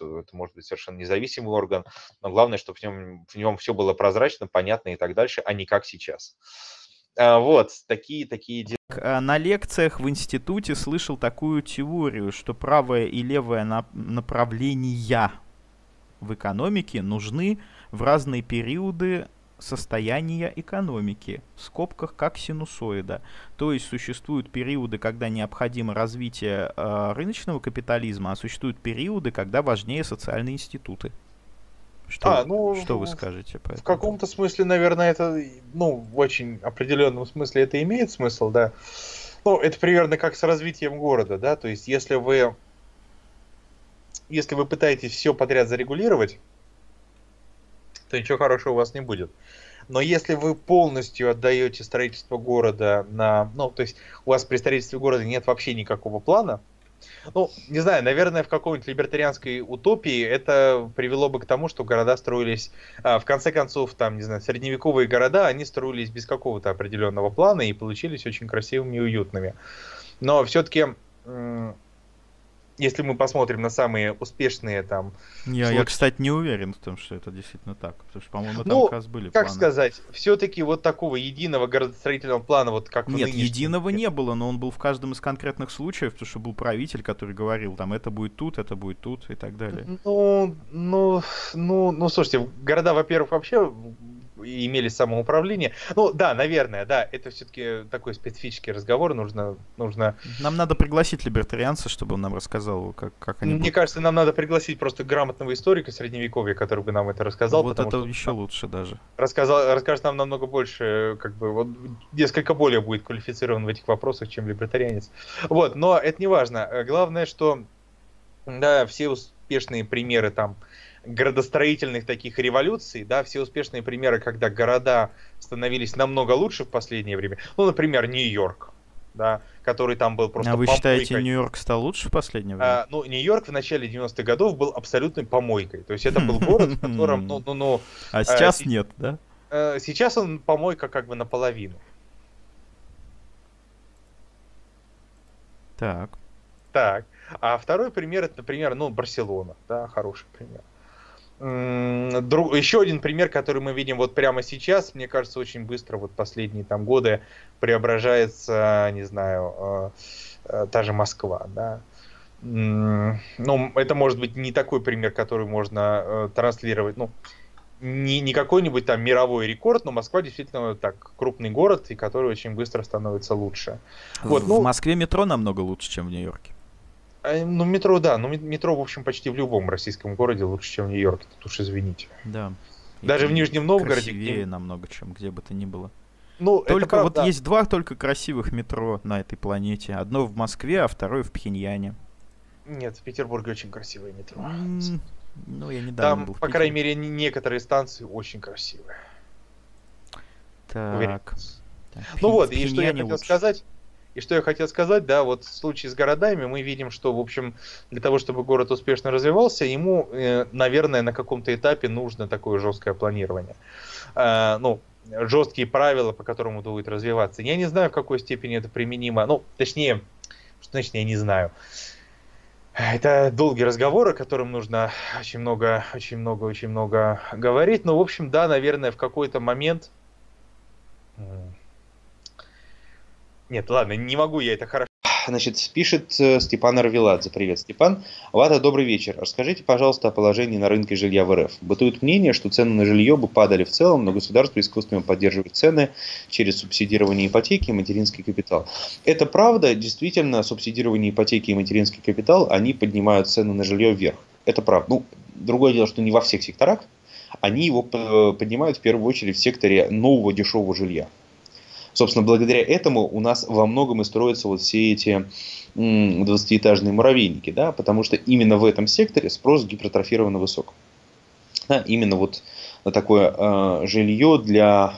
это может быть совершенно независимый орган, но главное, чтобы в нем, в нем все было прозрачно, понятно и так дальше, а не как сейчас. А, вот, такие, такие дела. А, на лекциях в институте слышал такую теорию, что правое и левое направления в экономике нужны в разные периоды состояния экономики, в скобках как синусоида. То есть существуют периоды, когда необходимо развитие э, рыночного капитализма, а существуют периоды, когда важнее социальные институты. Что, а, ну, что вы скажете по этому? В каком-то смысле, наверное, это, ну, в очень определенном смысле это имеет смысл, да. Ну, это примерно как с развитием города, да, то есть если вы, если вы пытаетесь все подряд зарегулировать, то ничего хорошего у вас не будет. Но если вы полностью отдаете строительство города на... Ну, то есть у вас при строительстве города нет вообще никакого плана, ну, не знаю, наверное, в какой-нибудь либертарианской утопии это привело бы к тому, что города строились, а, в конце концов, там, не знаю, средневековые города, они строились без какого-то определенного плана и получились очень красивыми и уютными. Но все-таки если мы посмотрим на самые успешные там... Я, случаи... я, кстати, не уверен в том, что это действительно так. Потому что, по-моему, там ну, как раз были как планы. сказать, все-таки вот такого единого городостроительного плана, вот как Нет, единого не было, но он был в каждом из конкретных случаев, потому что был правитель, который говорил, там, это будет тут, это будет тут и так далее. Ну, ну, ну, ну, слушайте, города, во-первых, вообще имели самоуправление. Ну, да, наверное, да, это все-таки такой специфический разговор, нужно, нужно... Нам надо пригласить либертарианца, чтобы он нам рассказал, как, как они... Мне будут... кажется, нам надо пригласить просто грамотного историка средневековья, который бы нам это рассказал. Вот это еще лучше даже. Рассказал, расскажет нам намного больше, как бы, вот, несколько более будет квалифицирован в этих вопросах, чем либертарианец. Вот, но это не важно. Главное, что, да, все успешные примеры там градостроительных таких революций, да, все успешные примеры, когда города становились намного лучше в последнее время. Ну, например, Нью-Йорк, да, который там был просто... А вы помойкой. считаете, Нью-Йорк стал лучше в последнее время? А, ну, Нью-Йорк в начале 90-х годов был абсолютной помойкой. То есть это был город, в котором, ну, ну, ну... А сейчас а, нет, да? А, сейчас он помойка как бы наполовину. Так. Так. А второй пример, это, например, ну, Барселона, да, хороший пример. Друг, еще один пример, который мы видим вот прямо сейчас, мне кажется, очень быстро, вот последние там годы преображается, не знаю, э, э, та же Москва, да. Ну, это может быть не такой пример, который можно э, транслировать, ну, не, не какой-нибудь там мировой рекорд, но Москва действительно так крупный город, и который очень быстро становится лучше. Вот, в ну, Москве метро намного лучше, чем в Нью-Йорке. А, ну, метро, да. Ну, метро, в общем, почти в любом российском городе лучше, чем в Нью-Йорке. Тут уж извините. Да. Даже в Нижнем Новгороде. Красивее где... намного, чем где бы то ни было. Ну, только вот есть два только красивых метро на этой планете. Одно в Москве, а второе в Пхеньяне. Нет, в Петербурге очень красивое метро. Mm, ну, я недавно Там, был по крайней мере, некоторые станции очень красивые. Так. так ну вот, и что я хотел лучше. сказать. И что я хотел сказать, да, вот в случае с городами мы видим, что, в общем, для того, чтобы город успешно развивался, ему, э, наверное, на каком-то этапе нужно такое жесткое планирование. Э, ну, жесткие правила, по которым он будет развиваться. Я не знаю, в какой степени это применимо. Ну, точнее, что значит я не знаю. Это долгий разговор, о котором нужно очень много, очень много, очень много говорить. Но, в общем, да, наверное, в какой-то момент нет, ладно, не могу я это хорошо. Значит, пишет э, Степан Арвеладзе. Привет, Степан. Вата, добрый вечер. Расскажите, пожалуйста, о положении на рынке жилья в РФ. Бытует мнение, что цены на жилье бы падали в целом, но государство искусственно поддерживает цены через субсидирование ипотеки и материнский капитал. Это правда, действительно, субсидирование ипотеки и материнский капитал, они поднимают цены на жилье вверх. Это правда. Ну, другое дело, что не во всех секторах. Они его э, поднимают в первую очередь в секторе нового дешевого жилья. Собственно, благодаря этому у нас во многом и строятся вот все эти 20-этажные муравейники, да, потому что именно в этом секторе спрос гипертрофированно высок. Да, именно вот на такое э, жилье для,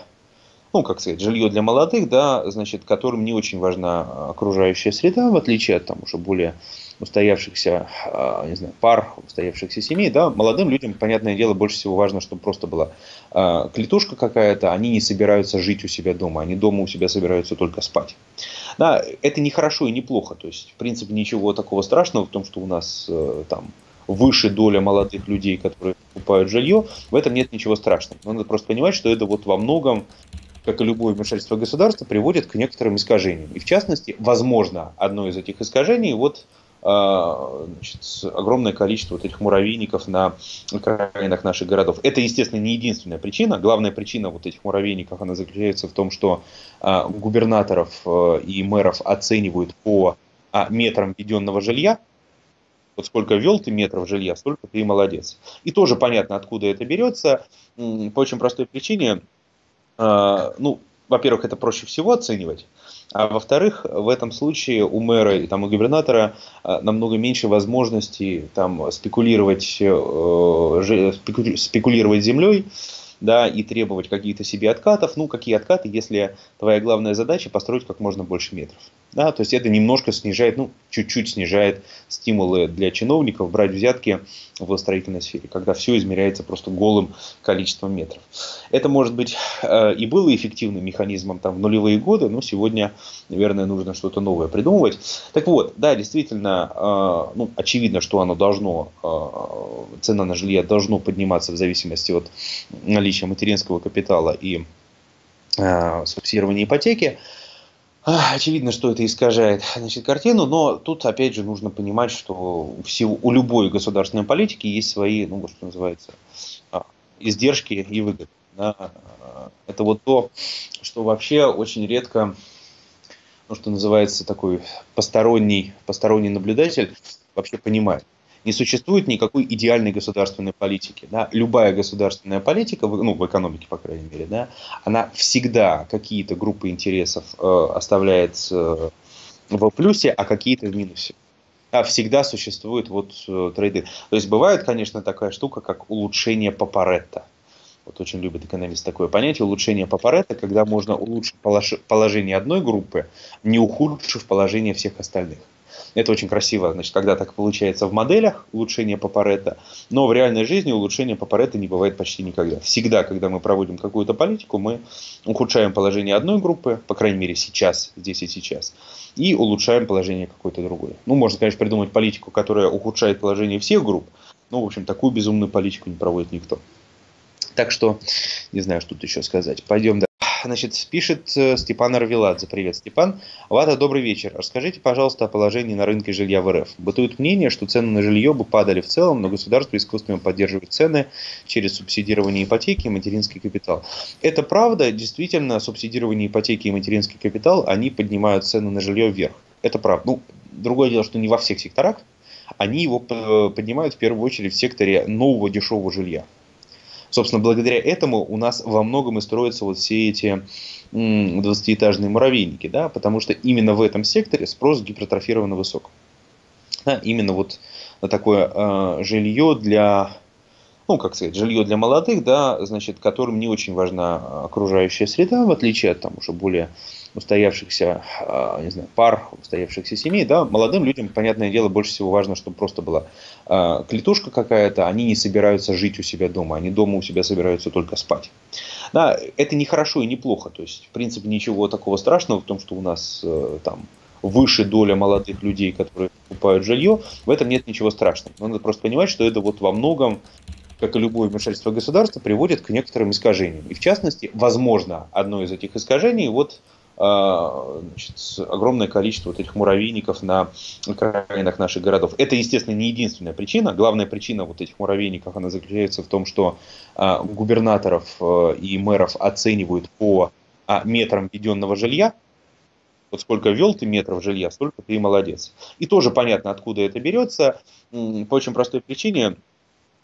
ну, как сказать, жилье для молодых, да, значит, которым не очень важна окружающая среда, в отличие от там уже более устоявшихся, а, не знаю, пар, устоявшихся семей, да, молодым людям, понятное дело, больше всего важно, чтобы просто была а, клетушка какая-то, они не собираются жить у себя дома, они дома у себя собираются только спать. Да, это не хорошо и не плохо, то есть, в принципе, ничего такого страшного в том, что у нас э, там выше доля молодых людей, которые покупают жилье, в этом нет ничего страшного. Надо просто понимать, что это вот во многом как и любое вмешательство государства, приводит к некоторым искажениям. И в частности, возможно, одно из этих искажений вот значит, огромное количество вот этих муравейников на окраинах наших городов. Это, естественно, не единственная причина. Главная причина вот этих муравейников, она заключается в том, что а, губернаторов а, и мэров оценивают по метрам введенного жилья, вот сколько ввел ты метров жилья, столько ты и молодец. И тоже понятно, откуда это берется. По очень простой причине. Ну, во-первых, это проще всего оценивать. А во-вторых, в этом случае у мэра и там, у губернатора а, намного меньше возможностей там, спекулировать, э, спекулировать землей, да, и требовать какие-то себе откатов. Ну, какие откаты, если твоя главная задача построить как можно больше метров. Да, то есть это немножко снижает, ну, чуть-чуть снижает стимулы для чиновников брать взятки в строительной сфере, когда все измеряется просто голым количеством метров. Это может быть э, и было эффективным механизмом там в нулевые годы, но сегодня, наверное, нужно что-то новое придумывать. Так вот, да, действительно, э, ну, очевидно, что оно должно, э, цена на жилье должно подниматься в зависимости от наличия материнского капитала и субсидирования ипотеки. Очевидно, что это искажает значит, картину, но тут опять же нужно понимать, что всего, у любой государственной политики есть свои, ну, что называется, а, издержки и выгоды. Да. Это вот то, что вообще очень редко, ну, что называется, такой посторонний, посторонний наблюдатель вообще понимает не существует никакой идеальной государственной политики. Да? Любая государственная политика, ну, в экономике, по крайней мере, да, она всегда какие-то группы интересов э, оставляет э, в плюсе, а какие-то в минусе. А всегда существует вот э, трейды. То есть бывает, конечно, такая штука, как улучшение по Паретто. Вот очень любят экономисты такое понятие, улучшение по Паретто, когда можно улучшить положение одной группы, не ухудшив положение всех остальных. Это очень красиво, значит, когда так получается в моделях улучшение по Паретто, но в реальной жизни улучшение по Паретто не бывает почти никогда. Всегда, когда мы проводим какую-то политику, мы ухудшаем положение одной группы, по крайней мере сейчас, здесь и сейчас, и улучшаем положение какой-то другой. Ну, можно, конечно, придумать политику, которая ухудшает положение всех групп, но, в общем, такую безумную политику не проводит никто. Так что, не знаю, что тут еще сказать. Пойдем дальше значит, пишет э, Степан Арвеладзе. Привет, Степан. Вата, добрый вечер. Расскажите, пожалуйста, о положении на рынке жилья в РФ. Бытует мнение, что цены на жилье бы падали в целом, но государство искусственно поддерживает цены через субсидирование ипотеки и материнский капитал. Это правда, действительно, субсидирование ипотеки и материнский капитал, они поднимают цены на жилье вверх. Это правда. Ну, другое дело, что не во всех секторах. Они его э, поднимают в первую очередь в секторе нового дешевого жилья. Собственно, благодаря этому у нас во многом и строятся вот все эти 20-этажные муравейники, да, потому что именно в этом секторе спрос гипертрофированно высок. Да, именно вот такое э, жилье для, ну, как сказать, жилье для молодых, да, значит, которым не очень важна окружающая среда, в отличие от там уже более устоявшихся, а, не знаю, пар, устоявшихся семей, да, молодым людям, понятное дело, больше всего важно, чтобы просто была а, клетушка какая-то, они не собираются жить у себя дома, они дома у себя собираются только спать. Да, это не хорошо и не плохо, то есть, в принципе, ничего такого страшного в том, что у нас э, там выше доля молодых людей, которые покупают жилье, в этом нет ничего страшного. Надо просто понимать, что это вот во многом как и любое вмешательство государства, приводит к некоторым искажениям. И в частности, возможно, одно из этих искажений вот значит, огромное количество вот этих муравейников на окраинах наших городов. Это, естественно, не единственная причина. Главная причина вот этих муравейников, она заключается в том, что а, губернаторов а, и мэров оценивают по метрам введенного жилья, вот сколько ввел ты метров жилья, столько ты и молодец. И тоже понятно, откуда это берется. По очень простой причине.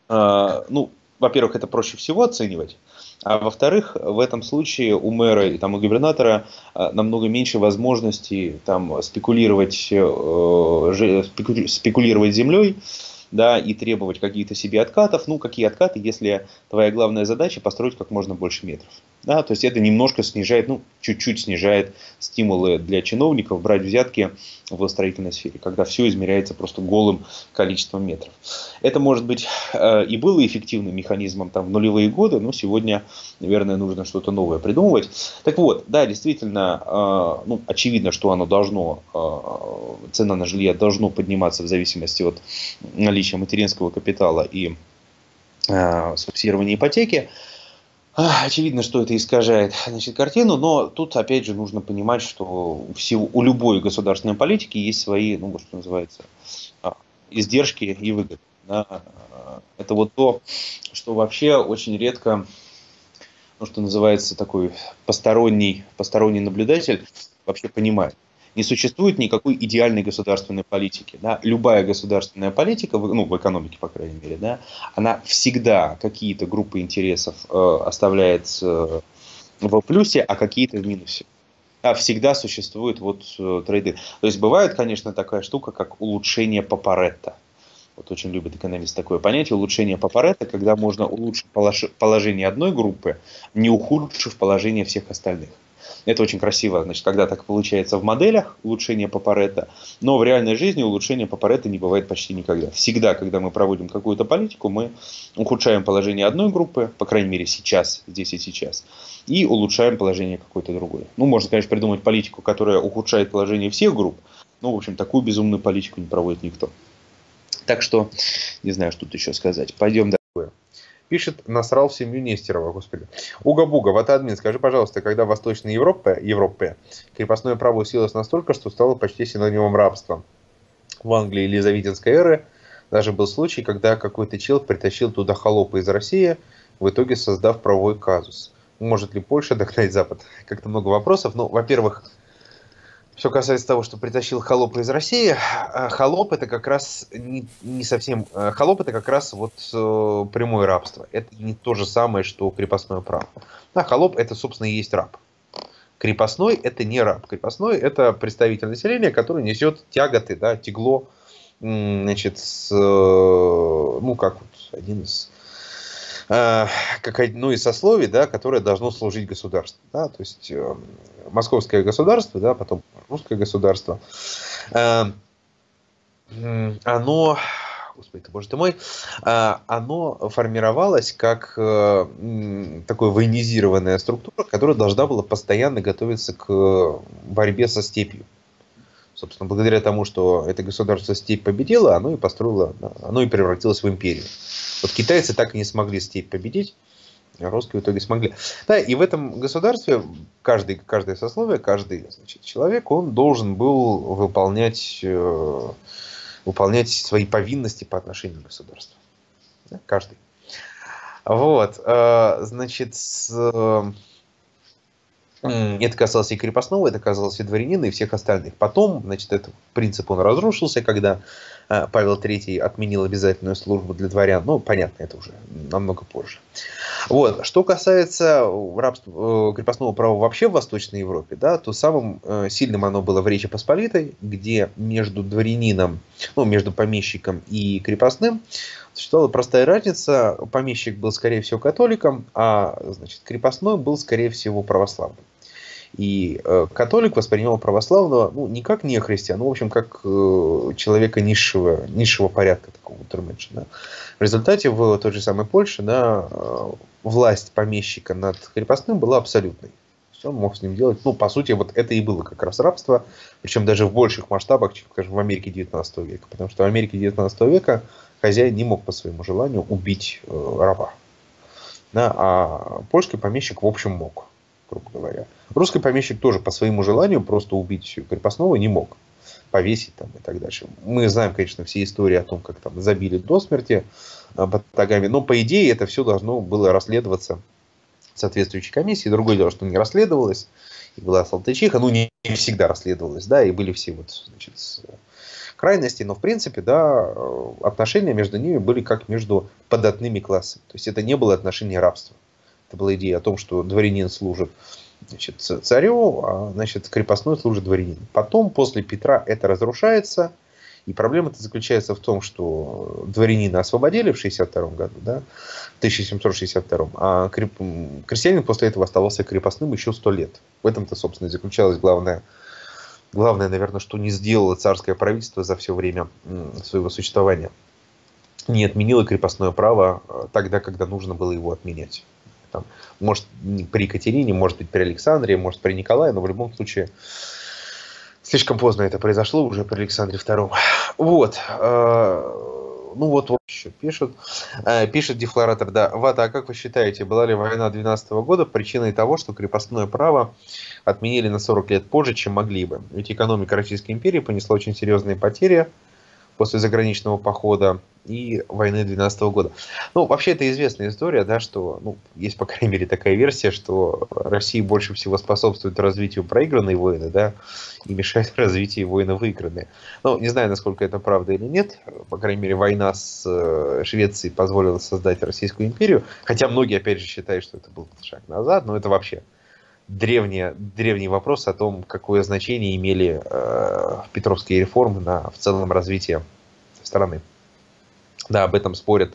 Ну, во-первых, это проще всего оценивать. А во-вторых, в этом случае у мэра и там, у губернатора а, намного меньше возможностей там, спекулировать, э, спекулировать землей да, и требовать какие-то себе откатов. Ну, какие откаты, если твоя главная задача построить как можно больше метров. Да, то есть это немножко снижает, ну, чуть-чуть снижает стимулы для чиновников брать взятки в строительной сфере, когда все измеряется просто голым количеством метров. Это может быть э, и было эффективным механизмом там, в нулевые годы, но сегодня, наверное, нужно что-то новое придумывать. Так вот, да, действительно, э, ну, очевидно, что оно должно, э, цена на жилье должно подниматься в зависимости от наличия материнского капитала и субсидирования ипотеки. Очевидно, что это искажает значит, картину, но тут опять же нужно понимать, что у, всего, у любой государственной политики есть свои, ну, что называется, а, издержки и выгоды. Да. Это вот то, что вообще очень редко, ну, что называется, такой посторонний, посторонний наблюдатель вообще понимает не существует никакой идеальной государственной политики. Да? Любая государственная политика, ну, в экономике, по крайней мере, да, она всегда какие-то группы интересов э, оставляет э, в плюсе, а какие-то в минусе. Да, всегда существуют вот э, трейды. То есть бывает, конечно, такая штука, как улучшение Папаретта. Вот очень любят экономисты такое понятие, улучшение Папаретта, когда можно улучшить положение одной группы, не ухудшив положение всех остальных. Это очень красиво, значит, когда так получается в моделях улучшение по Паретто, но в реальной жизни улучшение по Паретто не бывает почти никогда. Всегда, когда мы проводим какую-то политику, мы ухудшаем положение одной группы, по крайней мере сейчас, здесь и сейчас, и улучшаем положение какой-то другой. Ну, можно, конечно, придумать политику, которая ухудшает положение всех групп, но, в общем, такую безумную политику не проводит никто. Так что, не знаю, что тут еще сказать. Пойдем дальше. Пишет, насрал в семью Нестерова, господи. Уга-буга, вот админ, скажи, пожалуйста, когда в Восточной Европе, Европе крепостное право усилилось настолько, что стало почти синонимом рабства. В Англии Елизаветинской эры даже был случай, когда какой-то чел притащил туда холопа из России, в итоге создав правовой казус. Может ли Польша догнать Запад? Как-то много вопросов. Ну, во-первых, что касается того, что притащил холопа из России, э, холоп это как раз не, не совсем... Э, холоп это как раз вот э, прямое рабство. Это не то же самое, что крепостное право. Да, холоп это, собственно, и есть раб. Крепостной это не раб. Крепостной это представитель населения, который несет тяготы, да, тягло, значит, с, ну, как вот один из как одно из сословий, да, которое должно служить государству. Да, то есть э, московское государство, да, потом русское государство, э, оно, господи ты, боже ты мой, оно формировалось как такая военизированная структура, которая должна была постоянно готовиться к борьбе со степью. Собственно, благодаря тому, что это государство степь победило, оно и построило, оно и превратилось в империю. Вот китайцы так и не смогли степь победить, а русские в итоге смогли. Да, и в этом государстве каждый, каждое сословие, каждый значит, человек, он должен был выполнять, э, выполнять свои повинности по отношению к государству. Да, каждый. Вот, э, значит, с, это касалось и крепостного, это касалось и дворянина, и всех остальных. Потом, значит, этот принцип он разрушился, когда э, Павел III отменил обязательную службу для дворян. Ну, понятно, это уже намного позже. Вот. Что касается рабства, э, крепостного права вообще в Восточной Европе, да, то самым э, сильным оно было в Речи Посполитой, где между дворянином, ну, между помещиком и крепостным существовала простая разница. Помещик был, скорее всего, католиком, а значит, крепостной был, скорее всего, православным. И э, католик воспринимал православного, ну, не как не христиан, ну, в общем, как э, человека низшего, низшего порядка, такого терменша. Да. В результате в той же самой Польше да, э, власть помещика над крепостным была абсолютной. Он мог с ним делать, ну, по сути, вот это и было как раз рабство, причем даже в больших масштабах, чем, скажем, в Америке 19 века. Потому что в Америке 19 века хозяин не мог по своему желанию убить э, раба. Да, а польский помещик, в общем, мог грубо говоря. Русский помещик тоже по своему желанию просто убить крепостного не мог. Повесить там и так дальше. Мы знаем, конечно, все истории о том, как там забили до смерти э, батагами, но по идее это все должно было расследоваться соответствующей комиссии. Другое дело, что не расследовалось, и была Салтычиха, ну не всегда расследовалось, да, и были все вот, значит, крайности, но в принципе, да, э, отношения между ними были как между податными классами. То есть это не было отношение рабства. Это была идея о том, что дворянин служит значит, царю, а значит, крепостной служит дворянину. Потом, после Петра, это разрушается, И проблема-то заключается в том, что дворянина освободили в 62 году, да, в 1762, а креп... крестьянин после этого оставался крепостным еще сто лет. В этом-то, собственно, и заключалась главная главное, наверное, что не сделало царское правительство за все время своего существования. Не отменило крепостное право э, тогда, когда нужно было его отменять. Там, может, при Екатерине, может быть, при Александре, может, при Николае, но в любом случае слишком поздно это произошло, уже при Александре II. Вот. Э, ну вот, вот еще пишут. Э, пишет дефлоратор, да. Вата, а как вы считаете, была ли война 12 года причиной того, что крепостное право отменили на 40 лет позже, чем могли бы? Ведь экономика Российской империи понесла очень серьезные потери после заграничного похода и войны 12 года. Ну, вообще, это известная история, да, что, ну, есть, по крайней мере, такая версия, что России больше всего способствует развитию проигранной войны, да, и мешает развитию войны выигранной. Ну, не знаю, насколько это правда или нет. По крайней мере, война с э, Швецией позволила создать Российскую империю, хотя многие, опять же, считают, что это был шаг назад, но это вообще древний, древний вопрос о том, какое значение имели э, Петровские реформы на в целом развитии страны. Да, об этом спорят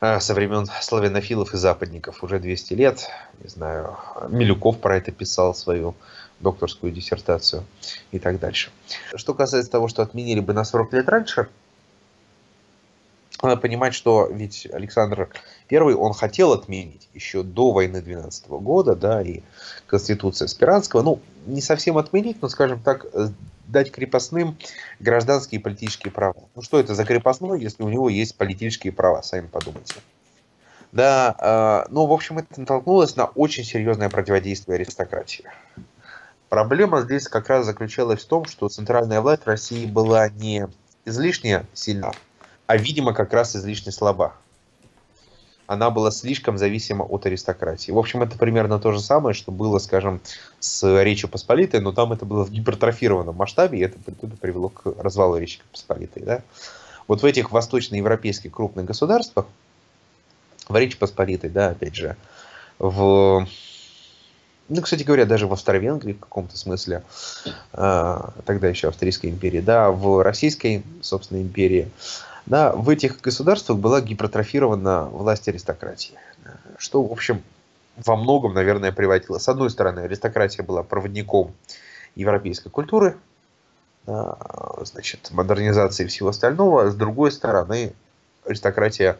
э, со времен славянофилов и западников уже 200 лет. Не знаю, Милюков про это писал свою докторскую диссертацию и так дальше. Что касается того, что отменили бы на 40 лет раньше, надо понимать, что ведь Александр I, он хотел отменить еще до войны 12 года, да, и Конституция Спиранского, ну, не совсем отменить, но, скажем так, дать крепостным гражданские и политические права. Ну что это за крепостной, если у него есть политические права, сами подумайте. Да, э, ну, в общем, это натолкнулось на очень серьезное противодействие аристократии. Проблема здесь как раз заключалась в том, что центральная власть России была не излишне сильна, а, видимо, как раз излишне слаба она была слишком зависима от аристократии. В общем, это примерно то же самое, что было, скажем, с Речью Посполитой, но там это было в гипертрофированном масштабе, и это, привело к развалу Речи Посполитой. Да? Вот в этих восточноевропейских крупных государствах, в Речи Посполитой, да, опять же, в ну, кстати говоря, даже в Австро-Венгрии в каком-то смысле, э, тогда еще Австрийской империи, да, в Российской, собственно, империи, да, в этих государствах была гипертрофирована власть аристократии, что, в общем, во многом, наверное, приводило. С одной стороны, аристократия была проводником европейской культуры, значит, модернизации всего остального, с другой стороны, аристократия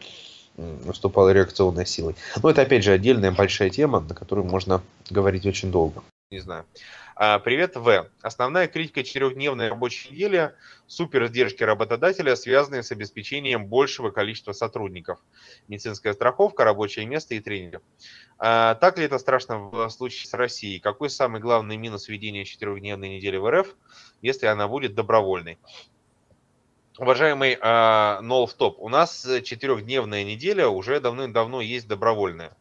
выступала реакционной силой. Но это, опять же, отдельная большая тема, на которую можно говорить очень долго. Не знаю. А, привет, В. Основная критика четырехдневной рабочей недели – супер издержки работодателя, связанные с обеспечением большего количества сотрудников. Медицинская страховка, рабочее место и тренинги. А, так ли это страшно в случае с Россией? Какой самый главный минус введения четырехдневной недели в РФ, если она будет добровольной? Уважаемый э, Нолфтоп, у нас четырехдневная неделя уже давным-давно есть добровольная.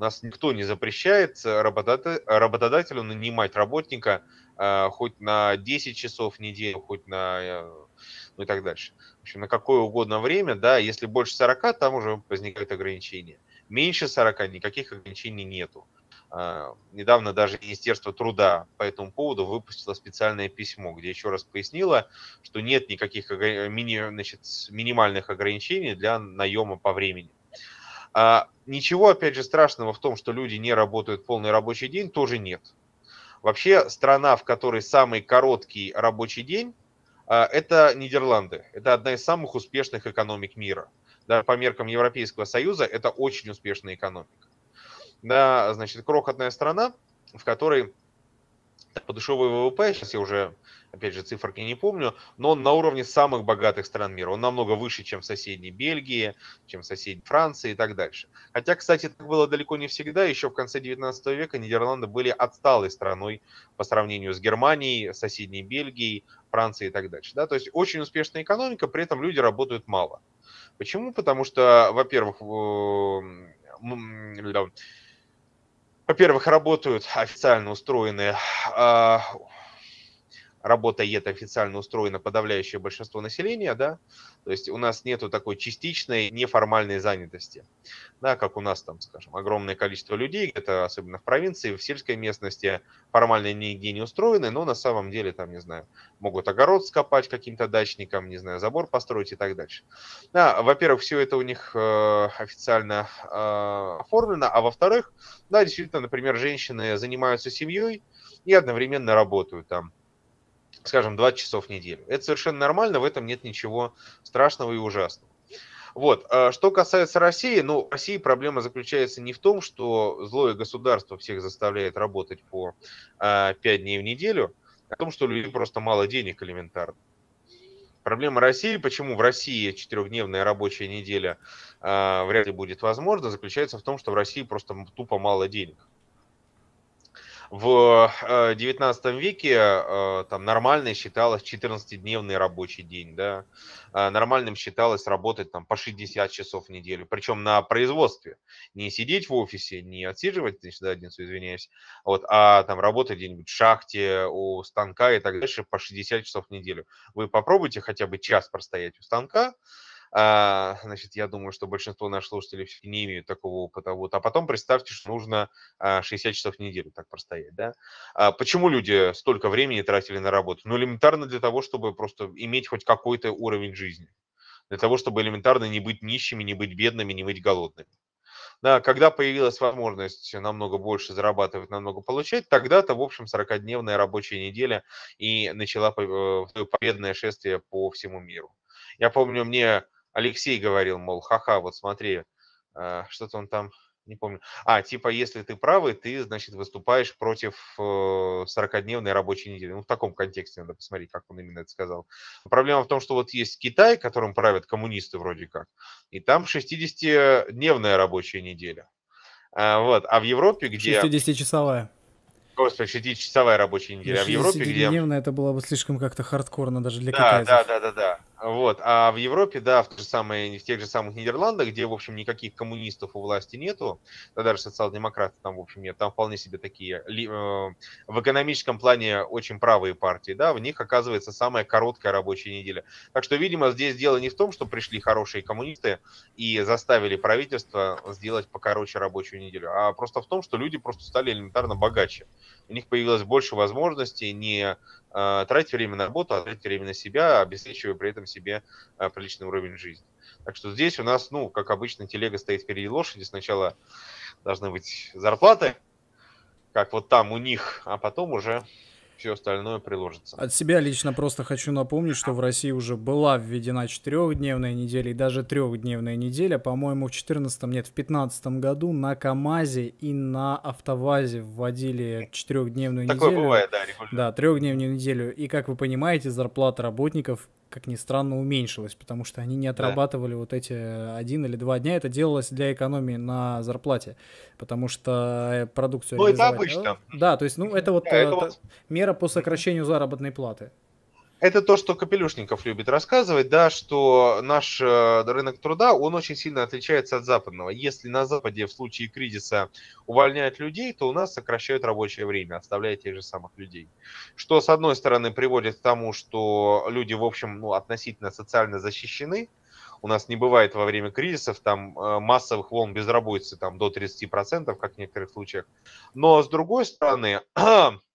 Нас никто не запрещает работодателю нанимать работника э, хоть на 10 часов в неделю, хоть на э, ну и так дальше. В общем, на какое угодно время, да, если больше 40, там уже возникают ограничения. Меньше 40 никаких ограничений нету. Недавно даже Министерство труда по этому поводу выпустило специальное письмо, где еще раз пояснило, что нет никаких значит, минимальных ограничений для наема по времени. А, ничего, опять же, страшного в том, что люди не работают полный рабочий день, тоже нет. Вообще, страна, в которой самый короткий рабочий день, а, это Нидерланды. Это одна из самых успешных экономик мира. Да, по меркам Европейского Союза это очень успешная экономика. Да, значит, крохотная страна, в которой по дешевый ВВП, сейчас я уже опять же, циферки не помню, но он на уровне самых богатых стран мира. Он намного выше, чем в соседней Бельгии, чем в соседней Франции и так дальше. Хотя, кстати, так было далеко не всегда. Еще в конце 19 века Нидерланды были отсталой страной по сравнению с Германией, соседней Бельгией, Францией и так дальше. Да? То есть очень успешная экономика, при этом люди работают мало. Почему? Потому что, во-первых, во-первых, работают официально устроенные а, работает официально устроено подавляющее большинство населения, да, то есть у нас нету такой частичной неформальной занятости, да, как у нас там, скажем, огромное количество людей, это особенно в провинции, в сельской местности формально нигде не устроены, но на самом деле там, не знаю, могут огород скопать каким-то дачникам, не знаю, забор построить и так дальше. Да, во-первых, все это у них э, официально э, оформлено, а во-вторых, да, действительно, например, женщины занимаются семьей и одновременно работают там скажем, 20 часов в неделю. Это совершенно нормально, в этом нет ничего страшного и ужасного. Вот. А что касается России, ну, в России проблема заключается не в том, что злое государство всех заставляет работать по а, 5 дней в неделю, а в том, что у людей просто мало денег элементарно. Проблема России, почему в России четырехдневная рабочая неделя э, вряд ли будет возможна, заключается в том, что в России просто тупо мало денег в 19 э, веке э, там нормально считалось 14-дневный рабочий день, да, э, нормальным считалось работать там по 60 часов в неделю, причем на производстве, не сидеть в офисе, не отсиживать значит, задницу, извиняюсь, вот, а там работать где-нибудь в шахте, у станка и так дальше по 60 часов в неделю. Вы попробуйте хотя бы час простоять у станка, а, значит, я думаю, что большинство наших слушателей не имеют такого опыта. Вот. А потом представьте, что нужно 60 а, часов в неделю так простоять. Да? А почему люди столько времени тратили на работу? Ну, элементарно для того, чтобы просто иметь хоть какой-то уровень жизни. Для того, чтобы элементарно не быть нищими, не быть бедными, не быть голодными. Да, когда появилась возможность намного больше зарабатывать, намного получать, тогда-то, в общем, 40-дневная рабочая неделя и начала э, победное шествие по всему миру. Я помню, мне Алексей говорил, мол, ха-ха, вот смотри, а, что-то он там, не помню. А, типа, если ты правый, ты, значит, выступаешь против 40-дневной э, рабочей недели. Ну, в таком контексте надо посмотреть, как он именно это сказал. Проблема в том, что вот есть Китай, которым правят коммунисты вроде как, и там 60-дневная рабочая неделя. А, вот, а в Европе, где... 60-часовая. Господи, 60-часовая рабочая неделя. А в Европе, где... это было бы слишком как-то хардкорно даже для да, китайцев. Да, да, да, да. Вот. А в Европе, да, в, же самое, в тех же самых Нидерландах, где, в общем, никаких коммунистов у власти нету, да даже социал-демократов там, в общем, нет, там вполне себе такие э, в экономическом плане очень правые партии, да, в них оказывается самая короткая рабочая неделя. Так что, видимо, здесь дело не в том, что пришли хорошие коммунисты и заставили правительство сделать покороче рабочую неделю, а просто в том, что люди просто стали элементарно богаче. У них появилось больше возможностей не э, тратить время на работу, а тратить время на себя, обеспечивая при этом себе э, приличный уровень жизни. Так что здесь у нас, ну, как обычно, телега стоит впереди лошади. Сначала должны быть зарплаты, как вот там у них, а потом уже все остальное приложится. От себя лично просто хочу напомнить, что в России уже была введена четырехдневная неделя и даже трехдневная неделя. По-моему, в 14 нет, в 15 году на КАМАЗе и на АвтоВАЗе вводили четырехдневную неделю. Такое бывает, да, регулярно. Да, трехдневную неделю. И, как вы понимаете, зарплата работников как ни странно, уменьшилось, потому что они не отрабатывали да. вот эти один или два дня. Это делалось для экономии на зарплате, потому что э, продукцию Ну, это обычно. Да, то есть, ну, это вот, да, это э, вот мера по сокращению заработной платы. Это то, что Капелюшников любит рассказывать, да, что наш э, рынок труда, он очень сильно отличается от западного. Если на Западе в случае кризиса увольняют людей, то у нас сокращают рабочее время, оставляя тех же самых людей. Что, с одной стороны, приводит к тому, что люди, в общем, ну, относительно социально защищены, у нас не бывает во время кризисов там э, массовых волн безработицы там до 30%, как в некоторых случаях. Но с другой стороны,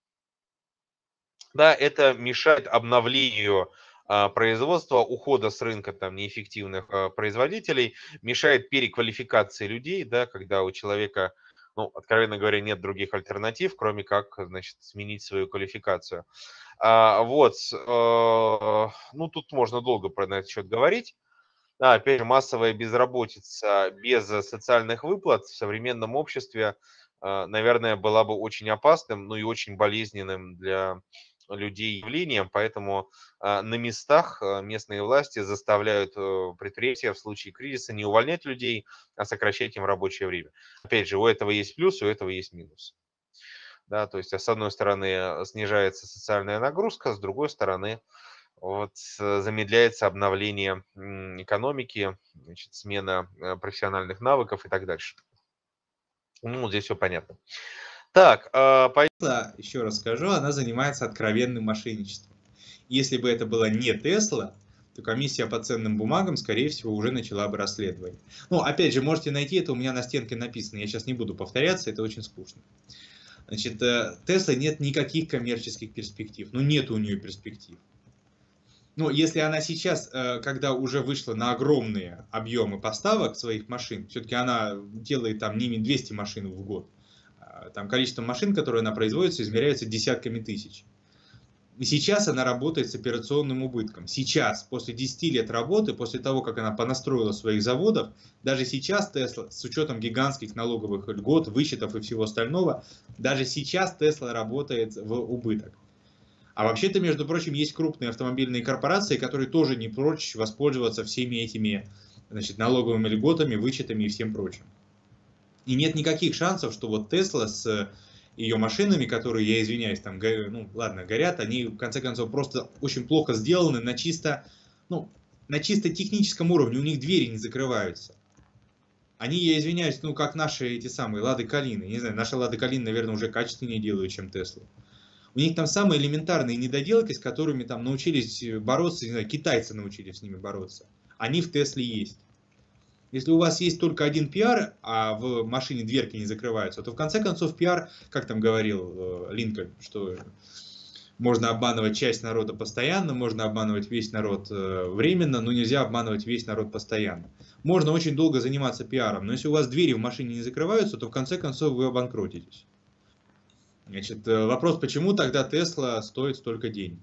да, это мешает обновлению а, производства, ухода с рынка там неэффективных а, производителей, мешает переквалификации людей, да, когда у человека, ну, откровенно говоря, нет других альтернатив, кроме как, значит, сменить свою квалификацию. А, вот, а, ну, тут можно долго про этот счет говорить. Да, опять же, массовая безработица без социальных выплат в современном обществе, наверное, была бы очень опасным, ну и очень болезненным для людей явлением, поэтому а, на местах а, местные власти заставляют э, предприятия в случае кризиса не увольнять людей, а сокращать им рабочее время. Опять же, у этого есть плюс, у этого есть минус. Да, то есть, с одной стороны, снижается социальная нагрузка, с другой стороны, вот, э, замедляется обновление экономики, значит, смена э, профессиональных навыков и так дальше. Ну, здесь все понятно. Так, э, по... еще раз скажу, она занимается откровенным мошенничеством. Если бы это была не Тесла, то комиссия по ценным бумагам, скорее всего, уже начала бы расследование. Ну, опять же, можете найти это, у меня на стенке написано, я сейчас не буду повторяться, это очень скучно. Значит, э, Тесла нет никаких коммерческих перспектив, ну нет у нее перспектив. Но если она сейчас, э, когда уже вышла на огромные объемы поставок своих машин, все-таки она делает там не 200 машин в год, там количество машин, которые она производит, измеряется десятками тысяч. И сейчас она работает с операционным убытком. Сейчас, после 10 лет работы, после того, как она понастроила своих заводов, даже сейчас Тесла, с учетом гигантских налоговых льгот, вычетов и всего остального, даже сейчас Тесла работает в убыток. А вообще-то, между прочим, есть крупные автомобильные корпорации, которые тоже не прочь воспользоваться всеми этими значит, налоговыми льготами, вычетами и всем прочим. И нет никаких шансов, что вот Тесла с ее машинами, которые, я извиняюсь, там, ну, ладно, горят, они, в конце концов, просто очень плохо сделаны на чисто, ну, на чисто техническом уровне, у них двери не закрываются. Они, я извиняюсь, ну, как наши эти самые Лады Калины. Не знаю, наши Лады Калины, наверное, уже качественнее делают, чем Тесла. У них там самые элементарные недоделки, с которыми там научились бороться, не знаю, китайцы научились с ними бороться. Они в Тесле есть. Если у вас есть только один пиар, а в машине дверки не закрываются, то в конце концов пиар, как там говорил э, Линкольн, что можно обманывать часть народа постоянно, можно обманывать весь народ э, временно, но нельзя обманывать весь народ постоянно. Можно очень долго заниматься пиаром, но если у вас двери в машине не закрываются, то в конце концов вы обанкротитесь. Значит, э, вопрос, почему тогда Тесла стоит столько денег?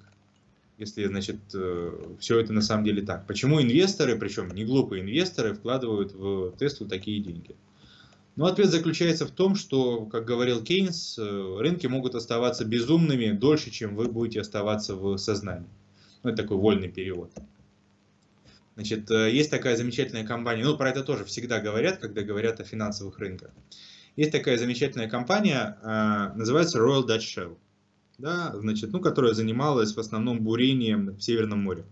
Если, значит, э, все это на самом деле так. Почему инвесторы, причем не глупые инвесторы, вкладывают в Теслу такие деньги? Ну, ответ заключается в том, что, как говорил Кейнс, э, рынки могут оставаться безумными дольше, чем вы будете оставаться в сознании. Ну, это такой вольный перевод. Значит, есть такая замечательная компания, ну, про это тоже всегда говорят, когда говорят о финансовых рынках. Есть такая замечательная компания, называется Royal Dutch Shell, да, значит, ну, которая занималась в основном бурением в Северном море.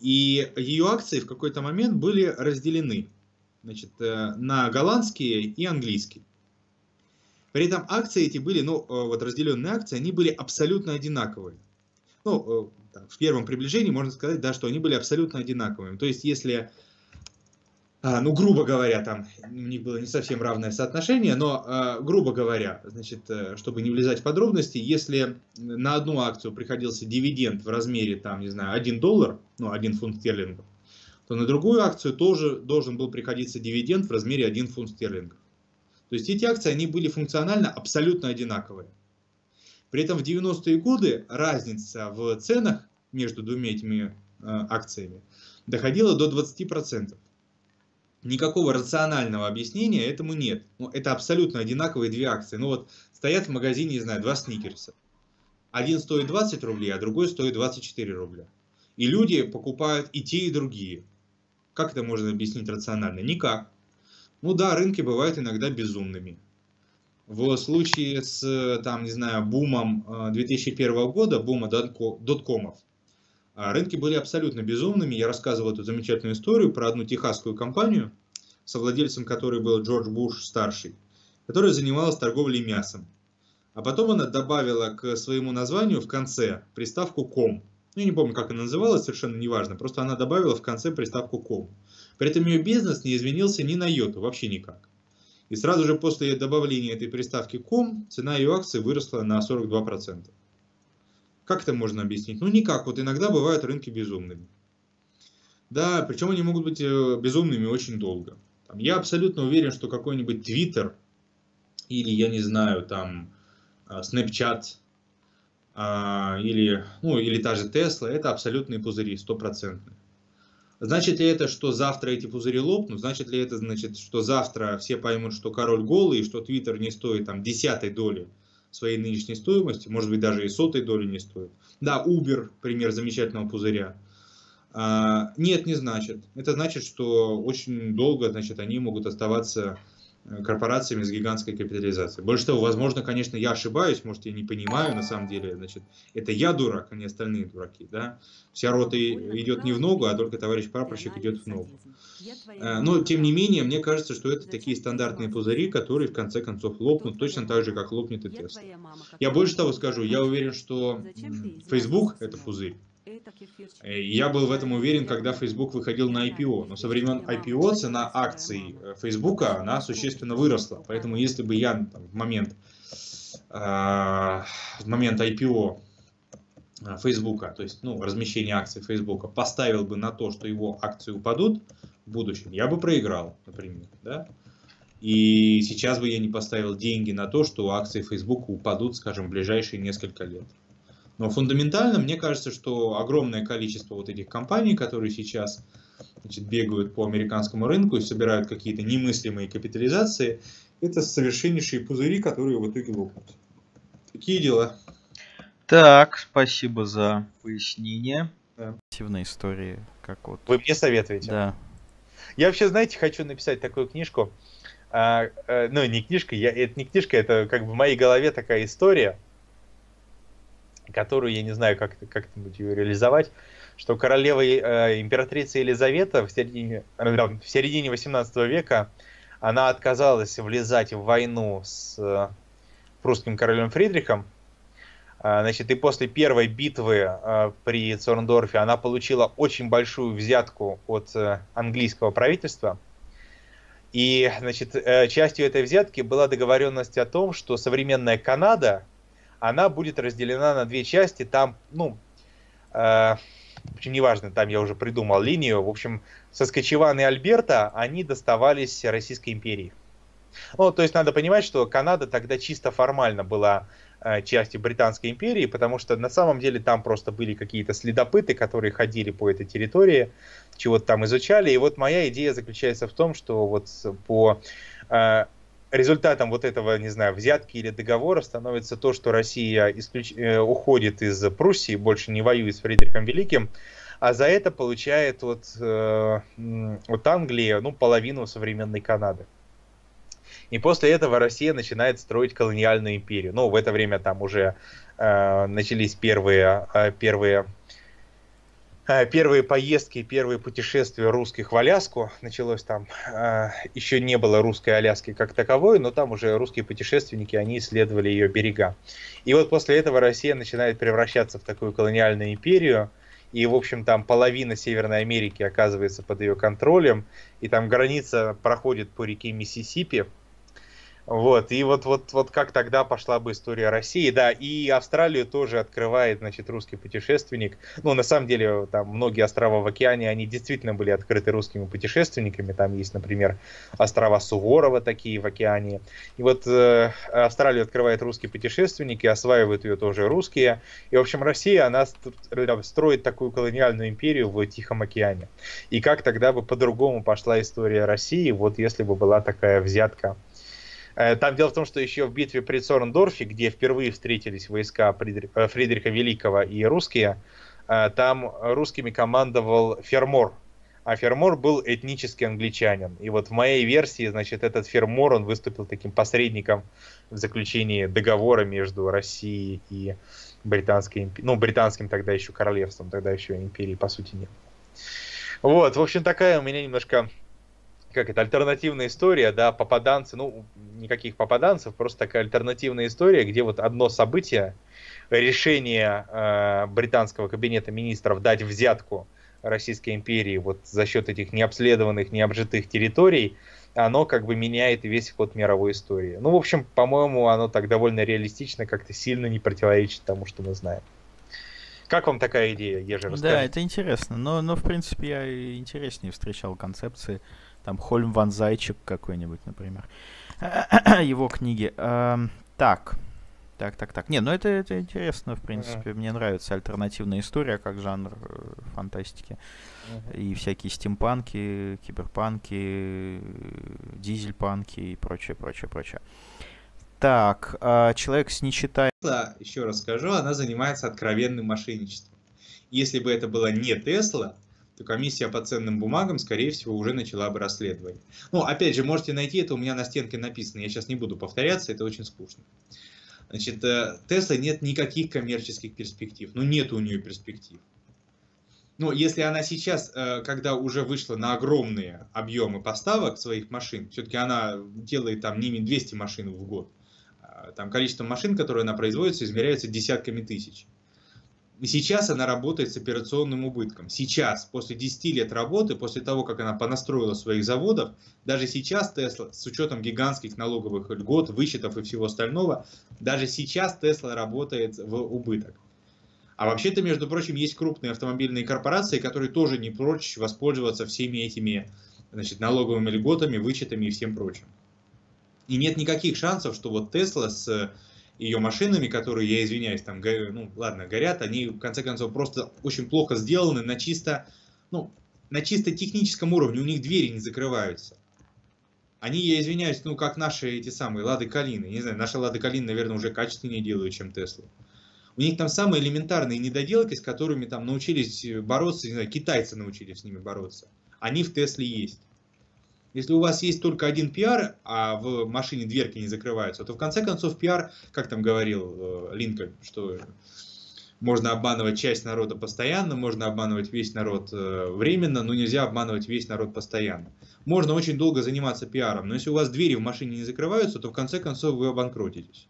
И ее акции в какой-то момент были разделены значит, э, на голландские и английские. При этом акции эти были, ну, э, вот разделенные акции, они были абсолютно одинаковые. Ну, э, в первом приближении можно сказать, да, что они были абсолютно одинаковыми. То есть, если ну, грубо говоря, там у них было не совсем равное соотношение, но, а, грубо говоря, значит, э, чтобы не влезать в подробности, если на одну акцию приходился дивиденд в размере, там, не знаю, 1 доллар, ну, 1 фунт стерлингов, то на другую акцию тоже должен был приходиться дивиденд в размере 1 фунт стерлингов. То есть эти акции, они были функционально абсолютно одинаковые. При этом в 90-е годы разница в ценах между двумя этими э, акциями доходила до 20%. Никакого рационального объяснения этому нет. Ну, это абсолютно одинаковые две акции. Ну вот стоят в магазине, не знаю, два сникерса. Один стоит 20 рублей, а другой стоит 24 рубля. И люди покупают и те, и другие. Как это можно объяснить рационально? Никак. Ну да, рынки бывают иногда безумными. В случае с, там, не знаю, бумом 2001 э, года, бума доткомов, рынки были абсолютно безумными. Я рассказывал эту замечательную историю про одну техасскую компанию, совладельцем которой был Джордж Буш старший, которая занималась торговлей мясом. А потом она добавила к своему названию в конце приставку «ком». Ну, я не помню, как она называлась, совершенно неважно. Просто она добавила в конце приставку «ком». При этом ее бизнес не изменился ни на йоту, вообще никак. И сразу же после добавления этой приставки «ком» цена ее акций выросла на 42%. Как это можно объяснить? Ну никак, вот иногда бывают рынки безумными. Да, причем они могут быть э, безумными очень долго. Я абсолютно уверен, что какой-нибудь Twitter или, я не знаю, там, а, Snapchat а, или, ну, или та же Tesla, это абсолютные пузыри, стопроцентные. Значит ли это, что завтра эти пузыри лопнут? Значит ли это, значит, что завтра все поймут, что король голый, и что Twitter не стоит там десятой доли своей нынешней стоимости, может быть даже и сотой доли не стоит. Да, Uber, пример замечательного пузыря. А, нет, не значит. Это значит, что очень долго значит, они могут оставаться корпорациями с гигантской капитализацией. Больше того, возможно, конечно, я ошибаюсь, может, я не понимаю, на самом деле, значит, это я дурак, а не остальные дураки, да. Вся рота идет не в ногу, а только товарищ прапорщик идет в ногу. Э, но, тем не менее, мне кажется, что это такие стандартные пузыри, которые в конце концов лопнут, точно так же, как лопнет и Тесла. Я больше того скажу, я уверен, что Facebook это пузырь, я был в этом уверен, когда Facebook выходил на IPO. Но со времен IPO цена акций э, Facebook она существенно выросла. Поэтому если бы я в момент э, в момент IPO Facebook, то есть ну, размещение акций Facebook, поставил бы на то, что его акции упадут в будущем, я бы проиграл, например. Да? И сейчас бы я не поставил деньги на то, что акции Facebook упадут, скажем, в ближайшие несколько лет. Но фундаментально мне кажется, что огромное количество вот этих компаний, которые сейчас значит, бегают по американскому рынку и собирают какие-то немыслимые капитализации, это совершеннейшие пузыри, которые в итоге лопнут. Такие дела. Так, спасибо за пояснение. Да. истории, как вот. Вы мне советуете? Да. Я вообще, знаете, хочу написать такую книжку. А, а, ну, не книжка, я, это не книжка, это как бы в моей голове такая история которую я не знаю, как как-нибудь ее реализовать, что королева э, императрица Елизавета в середине, в середине 18 века она отказалась влезать в войну с э, прусским королем Фридрихом. Э, значит, и после первой битвы э, при Цорндорфе она получила очень большую взятку от э, английского правительства. И, значит, э, частью этой взятки была договоренность о том, что современная Канада она будет разделена на две части. Там, ну, э, общем, неважно, там я уже придумал линию. В общем, Соскочеван и Альберта, они доставались Российской империи. Ну, то есть надо понимать, что Канада тогда чисто формально была э, частью Британской империи, потому что на самом деле там просто были какие-то следопыты, которые ходили по этой территории, чего-то там изучали. И вот моя идея заключается в том, что вот по э, результатом вот этого, не знаю, взятки или договора становится то, что Россия исключ... Э, уходит из Пруссии, больше не воюет с Фридрихом Великим, а за это получает от, э, от Англии ну, половину современной Канады. И после этого Россия начинает строить колониальную империю. Ну, в это время там уже э, начались первые, э, первые первые поездки, первые путешествия русских в Аляску. Началось там, э, еще не было русской Аляски как таковой, но там уже русские путешественники, они исследовали ее берега. И вот после этого Россия начинает превращаться в такую колониальную империю, и, в общем, там половина Северной Америки оказывается под ее контролем, и там граница проходит по реке Миссисипи, вот, и вот, вот, вот как тогда пошла бы история России, да, и Австралию тоже открывает, значит, русский путешественник. Ну, на самом деле, там многие острова в океане, они действительно были открыты русскими путешественниками. Там есть, например, острова Суворова такие в океане. И вот э, Австралию открывает русский путешественник, и осваивают ее тоже русские. И, в общем, Россия, она строит такую колониальную империю в Тихом океане. И как тогда бы по-другому пошла история России, вот если бы была такая взятка Э, там дело в том, что еще в битве при Цорндорфе, где впервые встретились войска э, Фридриха Великого и русские, э, там русскими командовал Фермор. А Фермор был этнический англичанин. И вот в моей версии, значит, этот Фермор, он выступил таким посредником в заключении договора между Россией и британской, ну, британским тогда еще королевством, тогда еще империи, по сути, нет. Вот, в общем, такая у меня немножко как это, альтернативная история, да, попаданцы, ну, никаких попаданцев, просто такая альтернативная история, где вот одно событие, решение э, британского кабинета министров дать взятку Российской империи вот за счет этих необследованных, необжитых территорий, оно как бы меняет весь ход мировой истории. Ну, в общем, по-моему, оно так довольно реалистично, как-то сильно не противоречит тому, что мы знаем. Как вам такая идея, Ежи, Да, это интересно, но, но в принципе я интереснее встречал концепции там Хольм Ван Зайчик какой-нибудь, например. Его книги. Эм, так. Так, так, так. Не, ну это, это интересно, в принципе. Uh-huh. Мне нравится альтернативная история как жанр э, фантастики. Uh-huh. И всякие стимпанки, киберпанки, дизельпанки и прочее, прочее, прочее. Так, э, человек с нечитай... Еще раз скажу, она занимается откровенным мошенничеством. Если бы это была не Тесла, то комиссия по ценным бумагам, скорее всего, уже начала бы расследование. Ну, опять же, можете найти это у меня на стенке написано. Я сейчас не буду повторяться, это очень скучно. Значит, Тесла нет никаких коммерческих перспектив. Ну, нет у нее перспектив. Ну, если она сейчас, э, когда уже вышла на огромные объемы поставок своих машин, все-таки она делает там не 200 машин в год, а там количество машин, которые она производит, измеряется десятками тысяч. Сейчас она работает с операционным убытком. Сейчас, после 10 лет работы, после того, как она понастроила своих заводов, даже сейчас Тесла, с учетом гигантских налоговых льгот, вычетов и всего остального, даже сейчас Тесла работает в убыток. А вообще-то, между прочим, есть крупные автомобильные корпорации, которые тоже не прочь воспользоваться всеми этими значит, налоговыми льготами, вычетами и всем прочим. И нет никаких шансов, что вот Тесла с ее машинами, которые, я извиняюсь, там, ну, ладно, горят, они, в конце концов, просто очень плохо сделаны на чисто, ну, на чисто техническом уровне, у них двери не закрываются. Они, я извиняюсь, ну, как наши эти самые Лады Калины. Не знаю, наши Лады Калины, наверное, уже качественнее делают, чем Теслы. У них там самые элементарные недоделки, с которыми там научились бороться, не знаю, китайцы научились с ними бороться. Они в Тесле есть. Если у вас есть только один пиар, а в машине дверки не закрываются, то в конце концов пиар, как там говорил э, Линкольн, что можно обманывать часть народа постоянно, можно обманывать весь народ э, временно, но нельзя обманывать весь народ постоянно. Можно очень долго заниматься пиаром, но если у вас двери в машине не закрываются, то в конце концов вы обанкротитесь.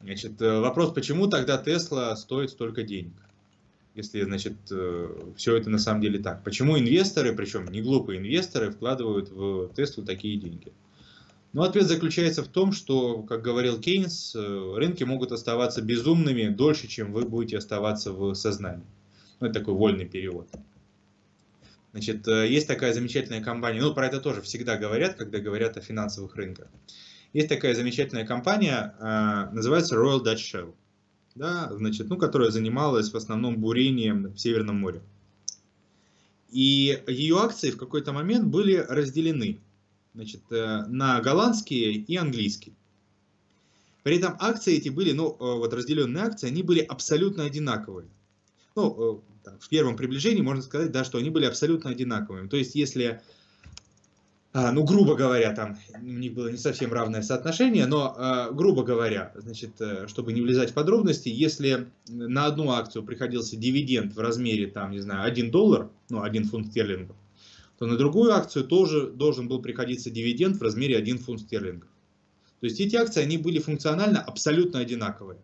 Значит, э, вопрос, почему тогда Тесла стоит столько денег? Если, значит, э, все это на самом деле так. Почему инвесторы, причем не глупые инвесторы, вкладывают в Теслу такие деньги? Ну, ответ заключается в том, что, как говорил Кейнс, э, рынки могут оставаться безумными дольше, чем вы будете оставаться в сознании. Ну, это такой вольный перевод. Значит, есть такая замечательная компания, ну, про это тоже всегда говорят, когда говорят о финансовых рынках. Есть такая замечательная компания, называется Royal Dutch Shell, да, значит, ну, которая занималась в основном бурением в Северном море. И ее акции в какой-то момент были разделены значит, э, на голландские и английские. При этом акции эти были, ну, э, вот разделенные акции, они были абсолютно одинаковые. Ну, э, в первом приближении можно сказать, да, что они были абсолютно одинаковыми. То есть, если ну, грубо говоря, там у них было не совсем равное соотношение, но, а, грубо говоря, значит, э, чтобы не влезать в подробности, если на одну акцию приходился дивиденд в размере, там, не знаю, 1 доллар, ну, 1 фунт стерлингов, то на другую акцию тоже должен был приходиться дивиденд в размере 1 фунт стерлингов. То есть эти акции, они были функционально абсолютно одинаковые.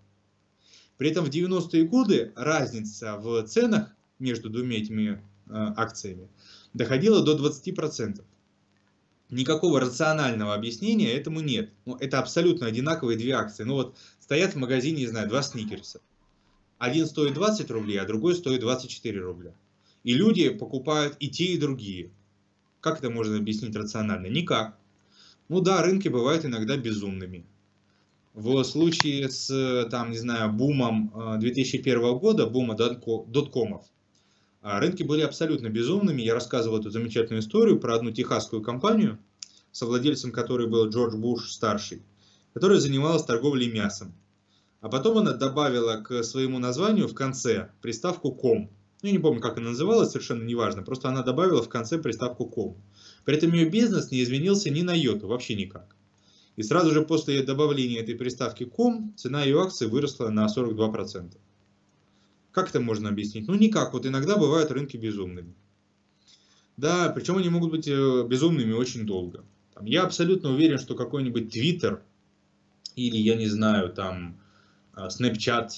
При этом в 90-е годы разница в ценах между двумя этими э, акциями доходила до 20%. Никакого рационального объяснения этому нет. Ну, это абсолютно одинаковые две акции. Ну вот стоят в магазине, не знаю, два сникерса. Один стоит 20 рублей, а другой стоит 24 рубля. И люди покупают и те, и другие. Как это можно объяснить рационально? Никак. Ну да, рынки бывают иногда безумными. В случае с, там, не знаю, бумом 2001 э, года, бума доткомов, рынки были абсолютно безумными. Я рассказывал эту замечательную историю про одну техасскую компанию, совладельцем которой был Джордж Буш старший, которая занималась торговлей мясом. А потом она добавила к своему названию в конце приставку «ком». Я не помню, как она называлась, совершенно неважно. Просто она добавила в конце приставку «ком». При этом ее бизнес не изменился ни на йоту, вообще никак. И сразу же после добавления этой приставки «ком» цена ее акций выросла на 42%. Как это можно объяснить? Ну никак, вот иногда бывают рынки безумными. Да, причем они могут быть э, безумными очень долго. Я абсолютно уверен, что какой-нибудь Twitter или, я не знаю, там, а, Snapchat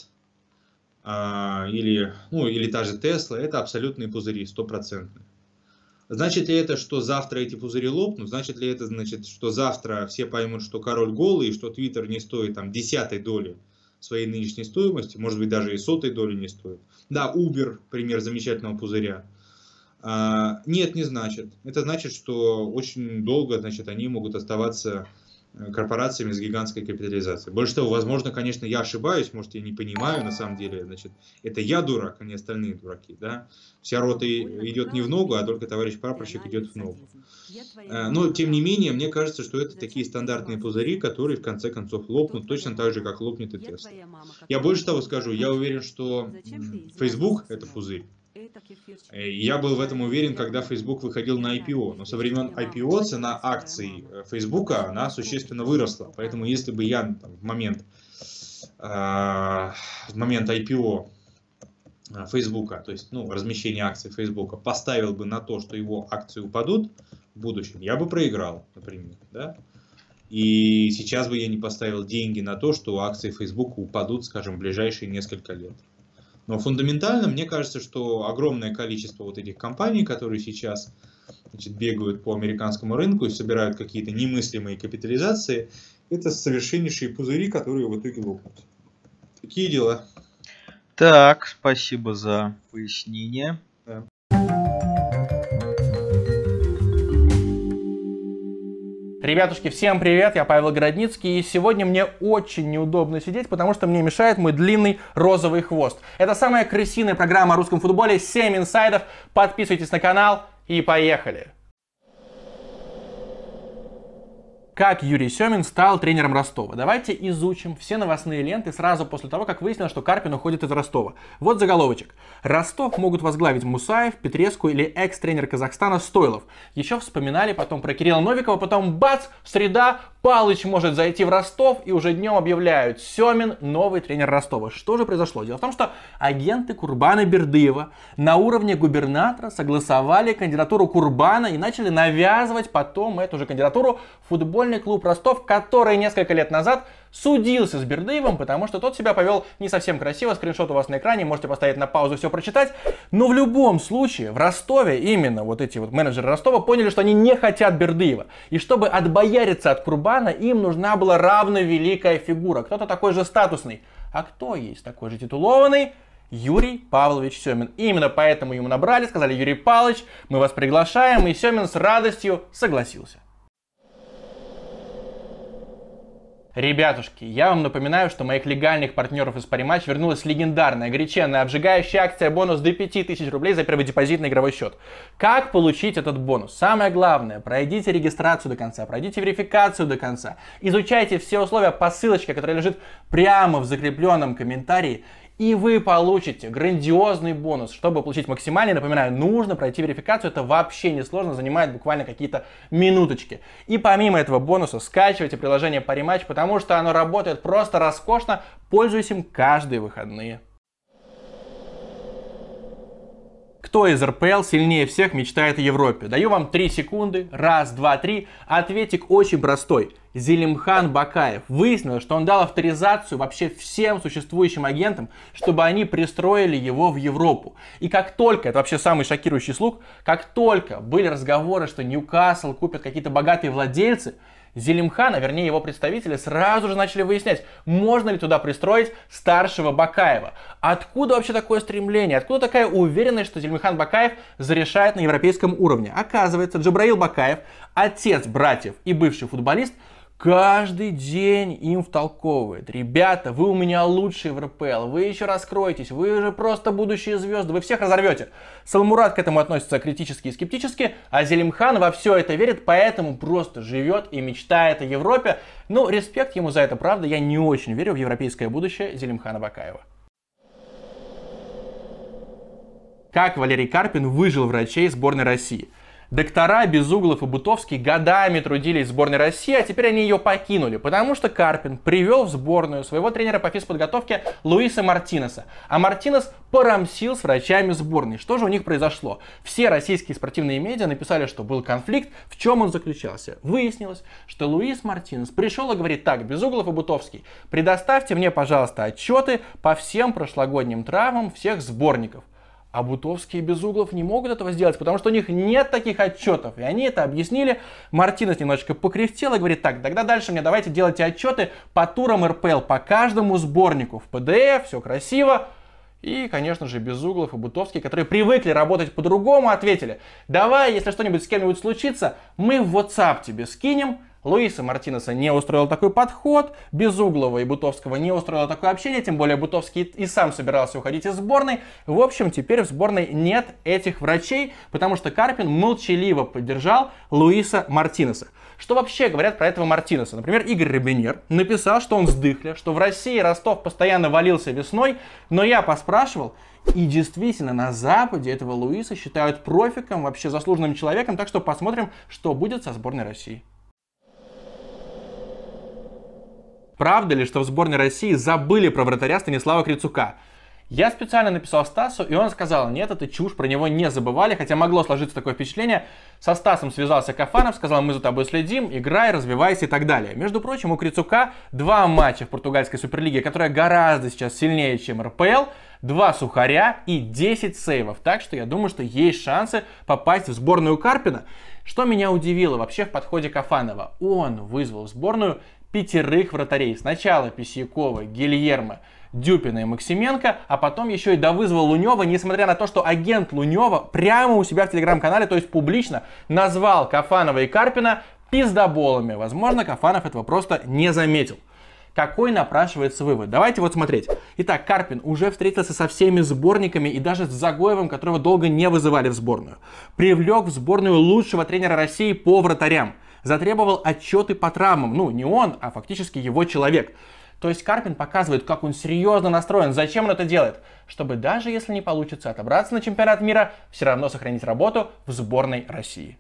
а, или, ну, или та же Tesla, это абсолютные пузыри, стопроцентные. Значит ли это, что завтра эти пузыри лопнут? Значит ли это, значит, что завтра все поймут, что король голый, и что Twitter не стоит там десятой доли своей нынешней стоимости, может быть даже и сотой доли не стоит. Да, Uber, пример замечательного пузыря. А, нет, не значит. Это значит, что очень долго значит, они могут оставаться корпорациями с гигантской капитализацией. Больше того, возможно, конечно, я ошибаюсь, может, я не понимаю, на самом деле, значит, это я дурак, а не остальные дураки, да. Вся рота идет не в ногу, а только товарищ прапорщик идет в ногу. Э, но, тем не менее, мне кажется, что это такие стандартные пузыри, которые, в конце концов, лопнут точно так же, как лопнет и Тесла. Я больше того скажу, я уверен, что Facebook – это пузырь, Я был в этом уверен, когда Facebook выходил на IPO. Но со времен IPO цена акций Facebook она существенно выросла. Поэтому если бы я в момент в момент IPO Facebook, то есть ну, размещение акций Facebook, поставил бы на то, что его акции упадут в будущем, я бы проиграл, например. Да? И сейчас бы я не поставил деньги на то, что акции Facebook упадут, скажем, в ближайшие несколько лет. Но фундаментально мне кажется, что огромное количество вот этих компаний, которые сейчас значит, бегают по американскому рынку и собирают какие-то немыслимые капитализации, это совершеннейшие пузыри, которые в итоге лопнут. Такие дела. Так, спасибо за пояснение. Да. Ребятушки, всем привет, я Павел Городницкий, и сегодня мне очень неудобно сидеть, потому что мне мешает мой длинный розовый хвост. Это самая крысиная программа о русском футболе, 7 инсайдов, подписывайтесь на канал и поехали! Как Юрий Семин стал тренером Ростова? Давайте изучим все новостные ленты сразу после того, как выяснилось, что Карпин уходит из Ростова. Вот заголовочек. Ростов могут возглавить Мусаев, Петреску или экс-тренер Казахстана Стойлов. Еще вспоминали потом про Кирилла Новикова, потом бац, среда, Палыч может зайти в Ростов и уже днем объявляют Семин новый тренер Ростова. Что же произошло? Дело в том, что агенты Курбана Бердыева на уровне губернатора согласовали кандидатуру Курбана и начали навязывать потом эту же кандидатуру футбольной футбольный клуб Ростов, который несколько лет назад судился с Бердыевым, потому что тот себя повел не совсем красиво. Скриншот у вас на экране, можете поставить на паузу, все прочитать. Но в любом случае, в Ростове именно вот эти вот менеджеры Ростова поняли, что они не хотят Бердыева. И чтобы отбояриться от Курбана, им нужна была равно великая фигура. Кто-то такой же статусный. А кто есть такой же титулованный? Юрий Павлович Семин. И именно поэтому ему набрали, сказали, Юрий Павлович, мы вас приглашаем, и Семин с радостью согласился. Ребятушки, я вам напоминаю, что моих легальных партнеров из Париматч вернулась легендарная, горяченная, обжигающая акция бонус до 5000 рублей за первый депозит на игровой счет. Как получить этот бонус? Самое главное, пройдите регистрацию до конца, пройдите верификацию до конца, изучайте все условия по ссылочке, которая лежит прямо в закрепленном комментарии и вы получите грандиозный бонус. Чтобы получить максимальный, напоминаю, нужно пройти верификацию. Это вообще не сложно, занимает буквально какие-то минуточки. И помимо этого бонуса скачивайте приложение Parimatch, потому что оно работает просто роскошно. Пользуюсь им каждые выходные. Кто из РПЛ сильнее всех мечтает о Европе? Даю вам 3 секунды. Раз, два, три. Ответик очень простой. Зелимхан Бакаев. Выяснилось, что он дал авторизацию вообще всем существующим агентам, чтобы они пристроили его в Европу. И как только, это вообще самый шокирующий слух, как только были разговоры, что Ньюкасл купят какие-то богатые владельцы, Зелимхан, а вернее его представители, сразу же начали выяснять, можно ли туда пристроить старшего Бакаева. Откуда вообще такое стремление? Откуда такая уверенность, что Зелимхан Бакаев зарешает на европейском уровне? Оказывается, Джабраил Бакаев, отец братьев и бывший футболист, каждый день им втолковывает. Ребята, вы у меня лучшие в РПЛ, вы еще раскроетесь, вы же просто будущие звезды, вы всех разорвете. Салмурат к этому относится критически и скептически, а Зелимхан во все это верит, поэтому просто живет и мечтает о Европе. Ну, респект ему за это, правда, я не очень верю в европейское будущее Зелимхана Бакаева. Как Валерий Карпин выжил врачей сборной России – Доктора Безуглов и Бутовский годами трудились в сборной России, а теперь они ее покинули, потому что Карпин привел в сборную своего тренера по физподготовке Луиса Мартинеса. А Мартинес порамсил с врачами сборной. Что же у них произошло? Все российские спортивные медиа написали, что был конфликт. В чем он заключался? Выяснилось, что Луис Мартинес пришел и говорит так, Безуглов и Бутовский, предоставьте мне, пожалуйста, отчеты по всем прошлогодним травмам всех сборников. А Бутовский и Безуглов не могут этого сделать, потому что у них нет таких отчетов. И они это объяснили. Мартинес немножечко покряхтел и говорит, так, тогда дальше мне давайте делайте отчеты по турам РПЛ, по каждому сборнику в PDF, все красиво. И, конечно же, Безуглов и Бутовский, которые привыкли работать по-другому, ответили, давай, если что-нибудь с кем-нибудь случится, мы в WhatsApp тебе скинем, Луиса Мартинеса не устроил такой подход, Безуглова и Бутовского не устроило такое общение, тем более Бутовский и сам собирался уходить из сборной. В общем, теперь в сборной нет этих врачей, потому что Карпин молчаливо поддержал Луиса Мартинеса. Что вообще говорят про этого Мартинеса? Например, Игорь Рабинер написал, что он сдыхля, что в России Ростов постоянно валился весной, но я поспрашивал, И действительно, на Западе этого Луиса считают профиком, вообще заслуженным человеком, так что посмотрим, что будет со сборной России. Правда ли, что в сборной России забыли про вратаря Станислава Крицука? Я специально написал Стасу, и он сказал, нет, это чушь, про него не забывали, хотя могло сложиться такое впечатление. Со Стасом связался Кафанов, сказал, мы за тобой следим, играй, развивайся и так далее. Между прочим, у Крицука два матча в португальской суперлиге, которая гораздо сейчас сильнее, чем РПЛ, два сухаря и 10 сейвов. Так что я думаю, что есть шансы попасть в сборную Карпина. Что меня удивило вообще в подходе Кафанова? Он вызвал в сборную пятерых вратарей. Сначала Письякова, Гильермо, Дюпина и Максименко, а потом еще и довызвал Лунева, несмотря на то, что агент Лунева прямо у себя в телеграм-канале, то есть публично, назвал Кафанова и Карпина пиздоболами. Возможно, Кафанов этого просто не заметил. Какой напрашивается вывод? Давайте вот смотреть. Итак, Карпин уже встретился со всеми сборниками и даже с Загоевым, которого долго не вызывали в сборную. Привлек в сборную лучшего тренера России по вратарям. Затребовал отчеты по травмам. Ну, не он, а фактически его человек. То есть Карпин показывает, как он серьезно настроен. Зачем он это делает? Чтобы даже если не получится отобраться на чемпионат мира, все равно сохранить работу в сборной России.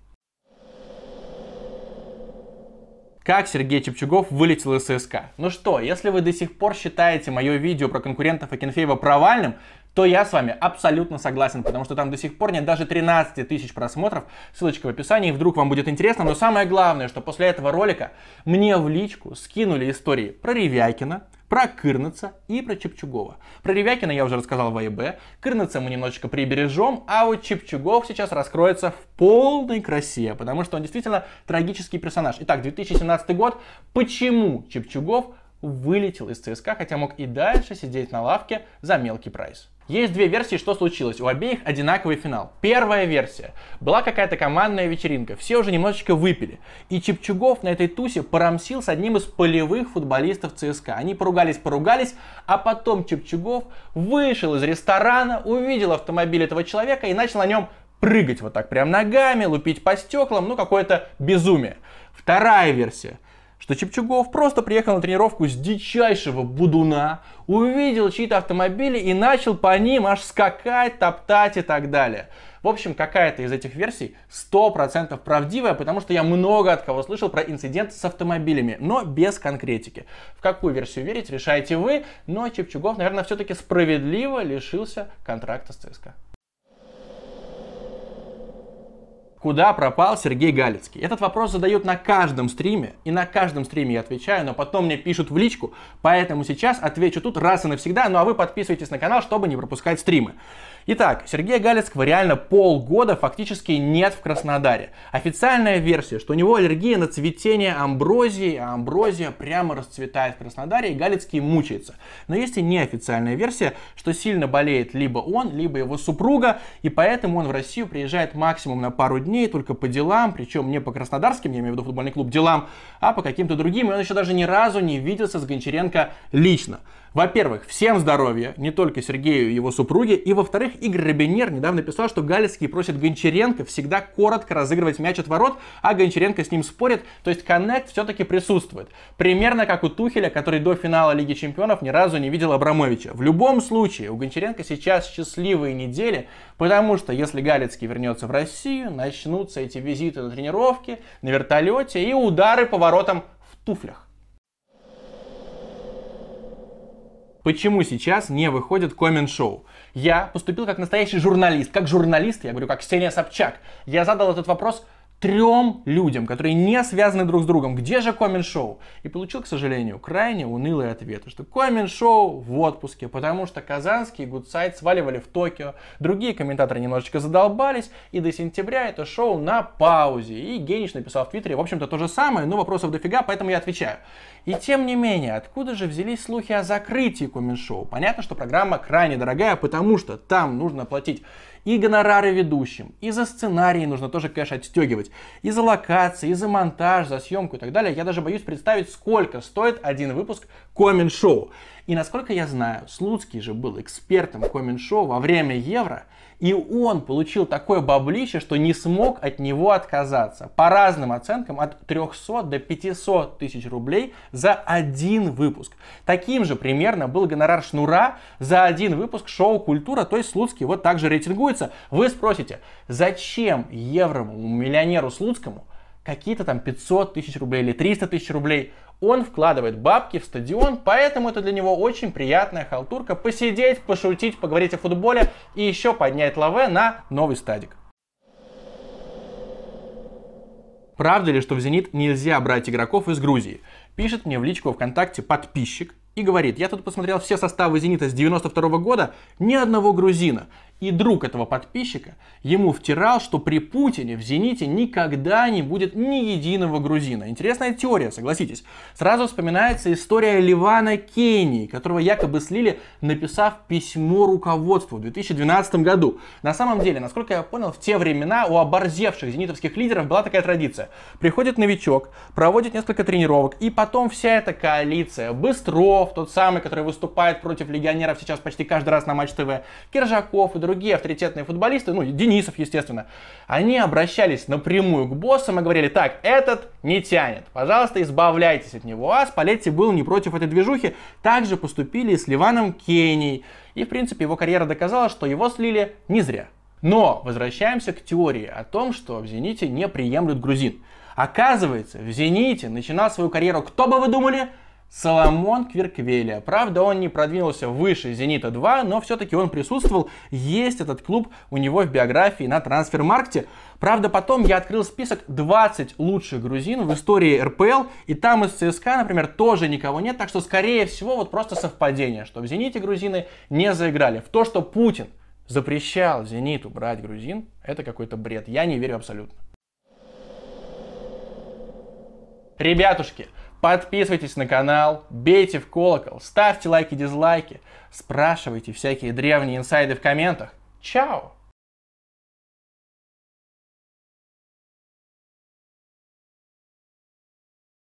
Как Сергей Чепчугов вылетел из ЦСКА? Ну что, если вы до сих пор считаете мое видео про конкурентов Акинфеева провальным, то я с вами абсолютно согласен, потому что там до сих пор нет даже 13 тысяч просмотров. Ссылочка в описании, вдруг вам будет интересно. Но самое главное, что после этого ролика мне в личку скинули истории про Ревякина, про Кырнеца и про Чепчугова. Про Ревякина я уже рассказал в АИБ, Кырнеца мы немножечко прибережем, а вот Чепчугов сейчас раскроется в полной красе, потому что он действительно трагический персонаж. Итак, 2017 год. Почему Чепчугов вылетел из ЦСКА, хотя мог и дальше сидеть на лавке за мелкий прайс? Есть две версии, что случилось. У обеих одинаковый финал. Первая версия. Была какая-то командная вечеринка. Все уже немножечко выпили. И Чепчугов на этой тусе порамсил с одним из полевых футболистов ЦСКА. Они поругались-поругались, а потом Чепчугов вышел из ресторана, увидел автомобиль этого человека и начал на нем прыгать вот так прям ногами, лупить по стеклам. Ну, какое-то безумие. Вторая версия что Чепчугов просто приехал на тренировку с дичайшего будуна, увидел чьи-то автомобили и начал по ним аж скакать, топтать и так далее. В общем, какая-то из этих версий 100% правдивая, потому что я много от кого слышал про инцидент с автомобилями, но без конкретики. В какую версию верить, решаете вы, но Чепчугов, наверное, все-таки справедливо лишился контракта с ЦСКА. Куда пропал Сергей Галицкий? Этот вопрос задают на каждом стриме, и на каждом стриме я отвечаю, но потом мне пишут в личку, поэтому сейчас отвечу тут раз и навсегда, ну а вы подписывайтесь на канал, чтобы не пропускать стримы. Итак, Сергея Галицкого реально полгода фактически нет в Краснодаре. Официальная версия, что у него аллергия на цветение амброзии, а амброзия прямо расцветает в Краснодаре, и Галицкий мучается. Но есть и неофициальная версия, что сильно болеет либо он, либо его супруга, и поэтому он в Россию приезжает максимум на пару дней, только по делам, причем не по краснодарским, я имею в виду футбольный клуб, делам, а по каким-то другим, и он еще даже ни разу не виделся с Гончаренко лично. Во-первых, всем здоровья, не только Сергею и его супруге. И во-вторых, Игорь Робинер недавно писал, что Галицкий просит Гончаренко всегда коротко разыгрывать мяч от ворот, а Гончаренко с ним спорит. То есть коннект все-таки присутствует. Примерно как у Тухеля, который до финала Лиги Чемпионов ни разу не видел Абрамовича. В любом случае, у Гончаренко сейчас счастливые недели, потому что если Галицкий вернется в Россию, начнутся эти визиты на тренировки, на вертолете и удары по воротам в туфлях. Почему сейчас не выходит коммент-шоу? Я поступил как настоящий журналист. Как журналист, я говорю, как Ксения Собчак. Я задал этот вопрос трем людям, которые не связаны друг с другом. Где же коммент-шоу? И получил, к сожалению, крайне унылые ответы, что коммент-шоу в отпуске, потому что Казанский и Гудсайт сваливали в Токио, другие комментаторы немножечко задолбались, и до сентября это шоу на паузе. И Генич написал в Твиттере, в общем-то, то же самое, но вопросов дофига, поэтому я отвечаю. И тем не менее, откуда же взялись слухи о закрытии коммент-шоу? Понятно, что программа крайне дорогая, потому что там нужно платить и гонорары ведущим, и за сценарий нужно тоже кэш отстегивать, и за локации, и за монтаж, за съемку и так далее. Я даже боюсь представить, сколько стоит один выпуск коммент-шоу. И насколько я знаю, Слуцкий же был экспертом коммент-шоу во время Евро, и он получил такое баблище, что не смог от него отказаться. По разным оценкам от 300 до 500 тысяч рублей за один выпуск. Таким же примерно был гонорар Шнура за один выпуск шоу «Культура», то есть Слуцкий вот так же рейтингуется. Вы спросите, зачем евровому миллионеру Слуцкому какие-то там 500 тысяч рублей или 300 тысяч рублей? Он вкладывает бабки в стадион, поэтому это для него очень приятная халтурка посидеть, пошутить, поговорить о футболе и еще поднять лаве на новый стадик. Правда ли, что в «Зенит» нельзя брать игроков из Грузии? Пишет мне в личку ВКонтакте подписчик и говорит, я тут посмотрел все составы «Зенита» с 92 -го года, ни одного грузина. И друг этого подписчика ему втирал, что при Путине в «Зените» никогда не будет ни единого грузина. Интересная теория, согласитесь. Сразу вспоминается история Ливана Кении, которого якобы слили, написав письмо руководству в 2012 году. На самом деле, насколько я понял, в те времена у оборзевших зенитовских лидеров была такая традиция. Приходит новичок, проводит несколько тренировок, и потом вся эта коалиция, Быстров, тот самый, который выступает против легионеров сейчас почти каждый раз на Матч ТВ, Киржаков и другие авторитетные футболисты, ну, Денисов, естественно, они обращались напрямую к боссам и говорили, так, этот не тянет, пожалуйста, избавляйтесь от него. А Спалетти был не против этой движухи, также поступили с Ливаном Кеней. И, в принципе, его карьера доказала, что его слили не зря. Но возвращаемся к теории о том, что в «Зените» не приемлют грузин. Оказывается, в «Зените» начинал свою карьеру, кто бы вы думали, Соломон Кверквелия. Правда, он не продвинулся выше Зенита-2, но все-таки он присутствовал. Есть этот клуб у него в биографии на трансфермаркте. Правда, потом я открыл список 20 лучших грузин в истории РПЛ, и там из ЦСКА, например, тоже никого нет, так что, скорее всего, вот просто совпадение, что в Зените грузины не заиграли. В то, что Путин запрещал Зениту брать грузин, это какой-то бред. Я не верю абсолютно. Ребятушки, Подписывайтесь на канал, бейте в колокол, ставьте лайки, дизлайки, спрашивайте всякие древние инсайды в комментах. Чао!